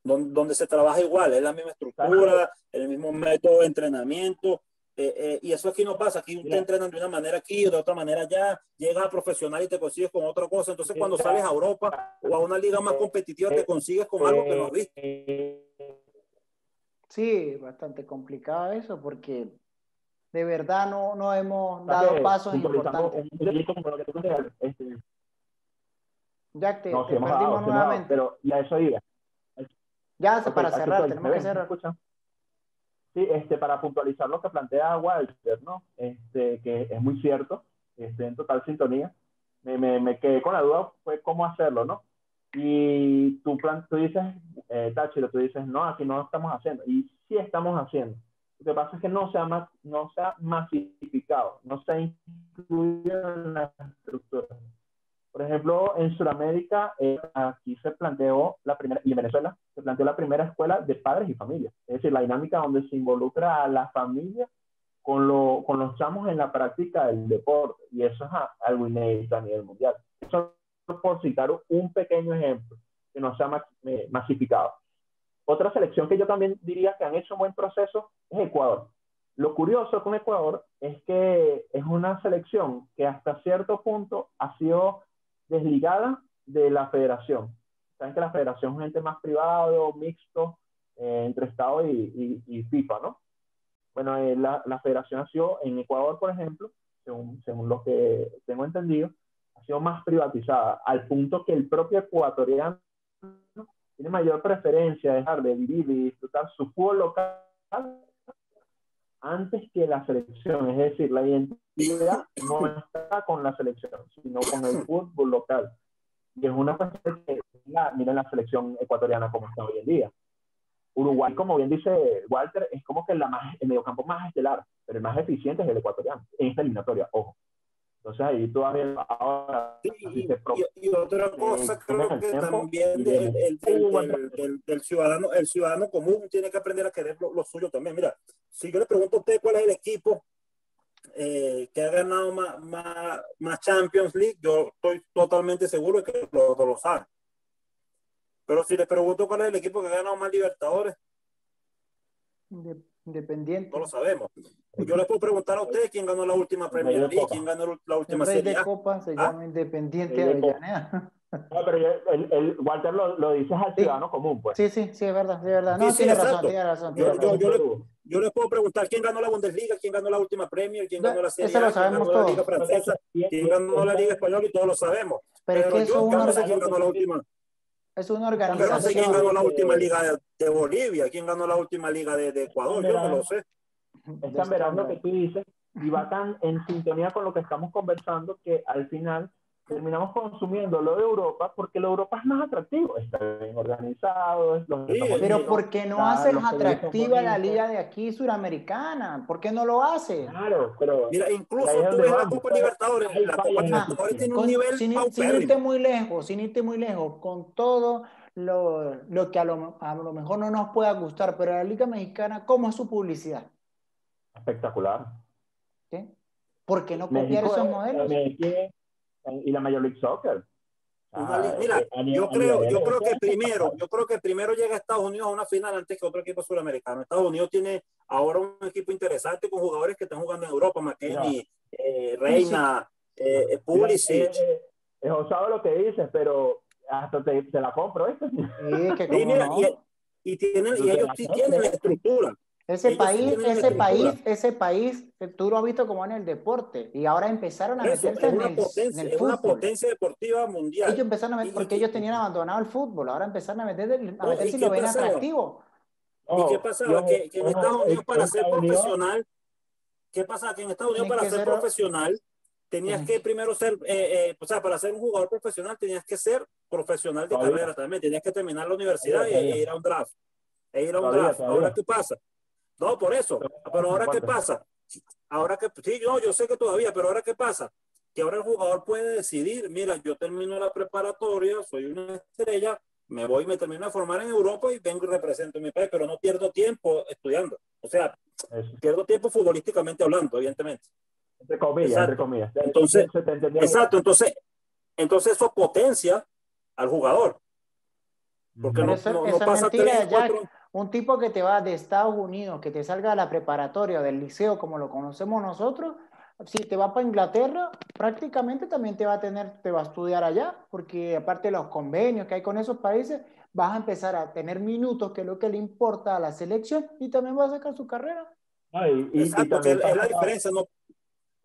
donde, donde, se trabaja igual, es la misma estructura, el mismo método de entrenamiento. Eh, eh, y eso aquí no pasa, aquí te entrenan de una manera aquí, de otra manera allá, llegas a profesional y te consigues con otra cosa. Entonces, cuando sales a Europa o a una liga más competitiva, te consigues con algo que no has visto. Sí, bastante complicado eso, porque de verdad no, no hemos dado pasos importantes. Ya te, no, te perdimos dado, nuevamente. pero ya eso iba. Ya, okay, para cerrar, tenemos que cerrar. Sí, este, para puntualizar lo que plantea Walter, ¿no? Este, que es muy cierto, estoy en total sintonía. Me, me, me, quedé con la duda, fue cómo hacerlo, ¿no? Y tú, plan, tú dices, eh, Tachiro, tú dices, no, aquí no lo estamos haciendo. Y sí estamos haciendo. Lo que pasa es que no se ha, no se ha masificado, no se ha incluido en la estructura. Por ejemplo, en Sudamérica, eh, aquí se planteó la primera, y en Venezuela, se planteó la primera escuela de padres y familias. Es decir, la dinámica donde se involucra a la familia con, lo, con los chamos en la práctica del deporte. Y eso es algo inédito a nivel mundial. Eso por citar un pequeño ejemplo que no se ha eh, masificado. Otra selección que yo también diría que han hecho un buen proceso es Ecuador. Lo curioso con Ecuador es que es una selección que hasta cierto punto ha sido desligada de la federación. Saben que la federación es un ente más privado, mixto, eh, entre Estado y, y, y, FIFA, ¿no? Bueno, eh, la, la, federación ha sido, en Ecuador, por ejemplo, según, según lo que tengo entendido, ha sido más privatizada, al punto que el propio ecuatoriano tiene mayor preferencia de dejar de vivir y disfrutar su fútbol local antes que la selección, es decir, la identidad no está con la selección, sino con el fútbol local. Y es una cuestión que, miren la selección ecuatoriana como está hoy en día. Uruguay, como bien dice Walter, es como que la más, el mediocampo más estelar, pero el más eficiente es el ecuatoriano, en esta eliminatoria, ojo. Entonces ahí todavía ahora... Sí, y, y, otra cosa, eh, creo que también del, el, el, del, ciudadano, el ciudadano común tiene que aprender a querer lo, lo, suyo también. Mira, si yo le pregunto a usted cuál es el equipo eh, que ha ganado más, más, más, Champions League, yo estoy totalmente seguro de que lo, lo sabe. Pero si le pregunto cuál es el equipo que ha ganado más Libertadores, Independiente. No lo sabemos. Yo le puedo preguntar a usted quién ganó la última Premier League, quién ganó la última el Serie de Copa se ¿Ah? llama Independiente Avellaneda. No, pero el, el, Walter lo, lo dices al ciudadano sí. común, pues. Sí, sí, sí, es verdad, es verdad. No, sí, tiene, sí, razón, tiene razón, tiene razón. Yo, yo, yo, le, yo, le, puedo preguntar quién ganó la Bundesliga, quién ganó la última Premier, quién ganó la Serie Eso lo sabemos quién ganó la Liga Francesa, quién ganó la Liga Española y todos lo sabemos. Pero, pero es que yo no sé quién ganó la última. Es una organización. Yo no sé quién ganó la última liga de, de Bolivia, quién ganó la última liga de, de Ecuador, yo no lo sé están verando lo que tú dices y va tan en sintonía con lo que estamos conversando que al final terminamos consumiendo lo de Europa porque lo de Europa es más atractivo, está bien organizado. Es lo sí, pero ¿por qué no haces atractiva la liga de aquí suramericana? ¿Por qué no lo haces? Claro, pero... Mira, incluso tú ves la Copa Libertadores, la Copa Libertadores tiene un nivel sin, sin, irte muy lejos, sin irte muy lejos, con todo lo, lo que a lo, a lo mejor no nos pueda gustar, pero la Liga Mexicana, ¿cómo es su publicidad? espectacular. ¿Qué? ¿Por qué no copiar México, esos modelos? Y la Major League Soccer. Ah, Mira, yo creo, yo creo que primero, yo creo que primero llega Estados Unidos a una final antes que otro equipo sudamericano. Estados Unidos tiene ahora un equipo interesante con jugadores que están jugando en Europa, McKenny, eh, Reina, eh, Pulisic. Eh, es osado lo que dices, pero hasta te, te la compro. ¿eh? Sí, que sí, mira, no. y, y, tienen, y ellos sí tienen la estructura Ese país, ese país, ese país, tú lo has visto como en el deporte y ahora empezaron a meterse en, el, potencia, en, una potencia deportiva mundial. Ellos empezaron a meter, porque ellos tenían abandonado el fútbol, ahora empezaron a meter, a meter si lo ven atractivo. ¿Y qué pasaba? que, en Estados Unidos para ser profesional, ¿qué pasa? Que en Estados Unidos para ser, profesional tenías que primero ser, eh, eh, o sea, para ser un jugador profesional tenías que ser profesional de carrera también, tenías que terminar la universidad y, e ir a un draft. E ir a un draft. Ahora, ¿qué pasa? No, por eso. Pero ahora, ¿qué pasa? Ahora que, sí, no, yo sé que todavía, pero ahora, ¿qué pasa? Que ahora el jugador puede decidir, mira, yo termino la preparatoria, soy una estrella, me voy, me termino de formar en Europa y vengo y represento mi país, pero no pierdo tiempo estudiando. O sea, pierdo tiempo futbolísticamente hablando, evidentemente. Entre comillas, entre comillas. Entonces, exacto, entonces, entonces eso potencia al jugador. Porque no, no, pasa tres, un tipo que te va de Estados Unidos, que te salga de la preparatoria, del liceo, como lo conocemos nosotros, si te va para Inglaterra, prácticamente también te va a tener, te va a estudiar allá, porque aparte de los convenios que hay con esos países, vas a empezar a tener minutos, que es lo que le importa a la selección, y también va a sacar su carrera. y, Exacto, es la diferencia, ¿no?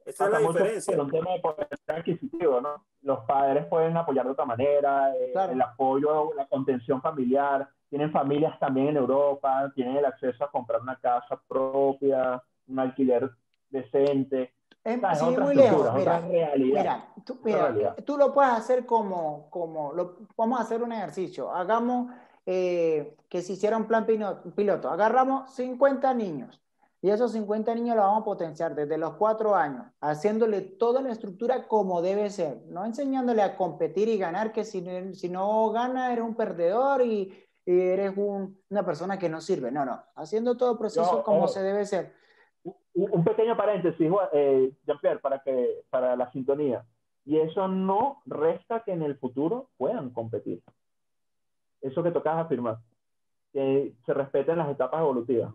Esa es la diferencia. Es un tema de poder adquisitivo, ¿no? Los padres pueden apoyar de otra manera, eh, el apoyo, la contención familiar, tienen familias también en Europa, tienen el acceso a comprar una casa propia, un alquiler decente. Es, sí, muy lejos. Mira, mira, tú, mira tú, lo puedes hacer como, como lo, vamos a hacer un ejercicio. Hagamos eh, que se hiciera un plan piloto. Agarramos 50 niños y esos 50 niños los vamos a potenciar desde los 4 años, haciéndole toda la estructura como debe ser, no enseñándole a competir y ganar, que si, si no gana eres un perdedor y eres una persona que no sirve. No, no, haciendo todo el proceso como se debe ser. Un pequeño paréntesis, eh, Jean-Pierre, para, que, para la sintonía. Y eso no resta que en el futuro puedan competir. Eso que tocas afirmar. Que se respeten las etapas evolutivas.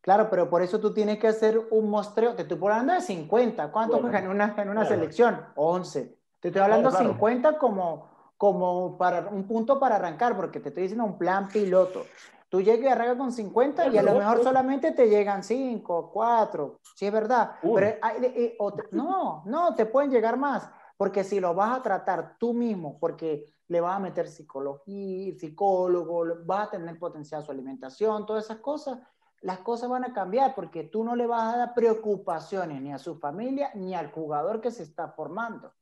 Claro, pero por eso tú tienes que hacer un muestreo. Te estoy hablando de 50. ¿Cuántos juegan en una, en una selección? 11. Te estoy hablando de 50 como como para un punto para arrancar, porque te estoy diciendo un plan piloto. Tú llegas y arrancas con 50 y a lo mejor solamente te llegan 5, 4, si es verdad. Pero no, no, te pueden llegar más, porque si lo vas a tratar tú mismo, porque le vas a meter psicología, psicólogo, vas a tener potencial su alimentación, todas esas cosas, las cosas van a cambiar porque tú no le vas a dar preocupaciones ni a su familia ni al jugador que se está formando.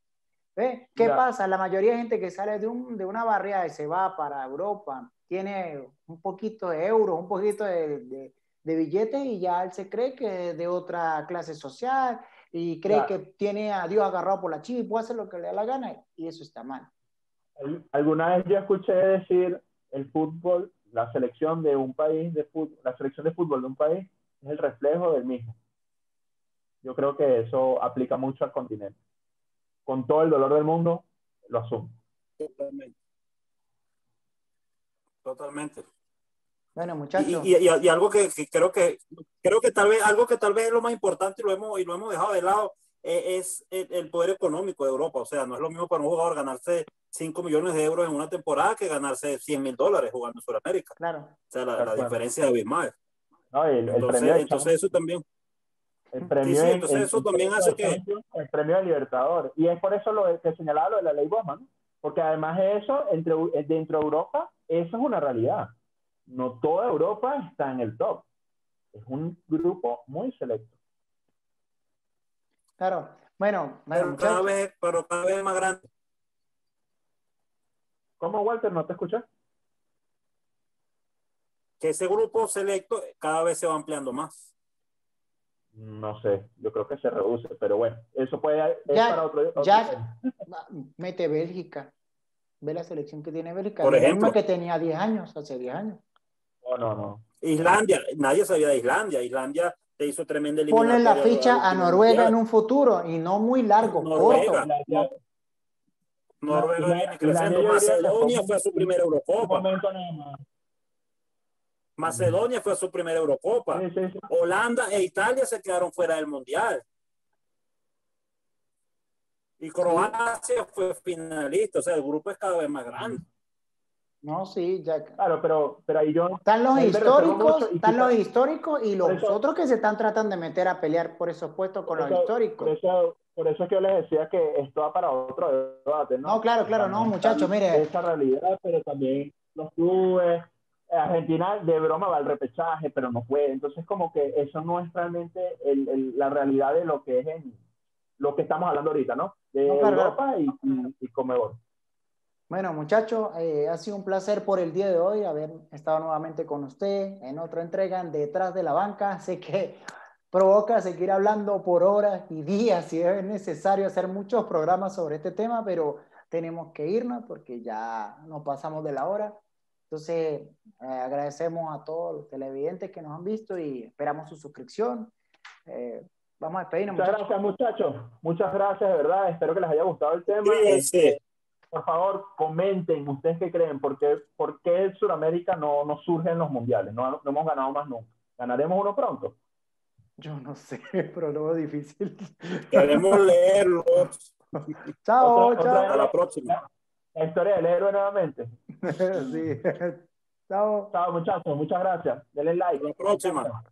¿Qué pasa? La mayoría de gente que sale de, un, de una barriada y se va para Europa tiene un poquito de euros, un poquito de, de, de billetes y ya él se cree que es de otra clase social y cree que tiene a Dios agarrado por la chiva y puede hacer lo que le da la gana y eso está mal. Alguna vez yo escuché decir el fútbol, la selección de un país de fútbol, la selección de fútbol de un país es el reflejo del mismo. Yo creo que eso aplica mucho al continente con todo el dolor del mundo, lo asumo. Totalmente. Totalmente. Bueno, muchachos. Y, y, algo que, creo que creo que tal vez algo que tal vez es lo más importante y lo hemos y lo hemos dejado de lado eh, es, el, poder económico de Europa. O sea, no es lo mismo para un jugador ganarse 5 millones de euros en una temporada que ganarse 100 mil dólares jugando en Sudamérica. Claro. O sea, la, diferencia es abismal. No, entonces, entonces eso también. El premio, entonces eso también hace que... El premio de Libertador. Y es por eso lo que señalaba lo de la ley Bosman, porque además de eso, entre, dentro de Europa, eso es una realidad. No toda Europa está en el top. Es un grupo muy selecto. Claro. Bueno, pero cada, vez, pero cada vez más grande. ¿Cómo, Walter? ¿No te escuchas? Que ese grupo selecto cada vez se va ampliando más. No sé, yo creo que se reduce, pero bueno, eso puede es para otro, ya mete Bélgica. Ve la selección que tiene Bélgica. Por ejemplo. que tenía 10 años, hace 10 años. No, no, no. Islandia, nadie sabía de Islandia. Islandia te hizo tremenda eliminación. Ponle la ficha a Noruega en un futuro y no muy largo, Noruega. Corto. Noruega viene creciendo. Macedonia fue a su primera Eurocopa. Macedonia fue su primera Eurocopa. Holanda e Italia se quedaron fuera del Mundial. Y Croacia fue finalista, o sea, el grupo es cada vez más grande. No, sí, ya. Claro, pero, pero ahí yo. Están los históricos, están los históricos y los otros que se están tratando de meter a pelear por esos puestos con los históricos. Por eso, por eso es que yo les decía que esto va para otro debate, ¿no? No, claro, claro, no, muchachos, mire. Esa realidad, pero también los clubes. Argentina de broma va al repechaje, pero no puede. Entonces, como que eso no es realmente el, la realidad de lo que es lo que estamos hablando ahorita, ¿no? De Europa y, y, y Comebol. Bueno, muchachos, eh, ha sido un placer por el día de hoy haber estado nuevamente con usted en otra entrega Detrás de la Banca. Sé que provoca seguir hablando por horas y días si es necesario hacer muchos programas sobre este tema, pero tenemos que irnos porque ya nos pasamos de la hora. Entonces, eh, agradecemos a todos los televidentes que nos han visto y esperamos su suscripción. Eh, vamos a despedirnos. Muchas gracias, muchachos. Muchas gracias, de verdad. Espero que les haya gustado el tema. Sí, por favor, comenten ustedes qué creen, ¿por qué, por qué Sudamérica no, no surge en los mundiales? No, no, hemos ganado más nunca. ¿Ganaremos uno pronto? Yo no sé, pero veo difícil. Queremos leerlo. chao, chao. Hasta la próxima. La historia del héroe nuevamente. sí. Chao. Chao, muchachos. Muchas gracias. Denle like. Hasta la próxima.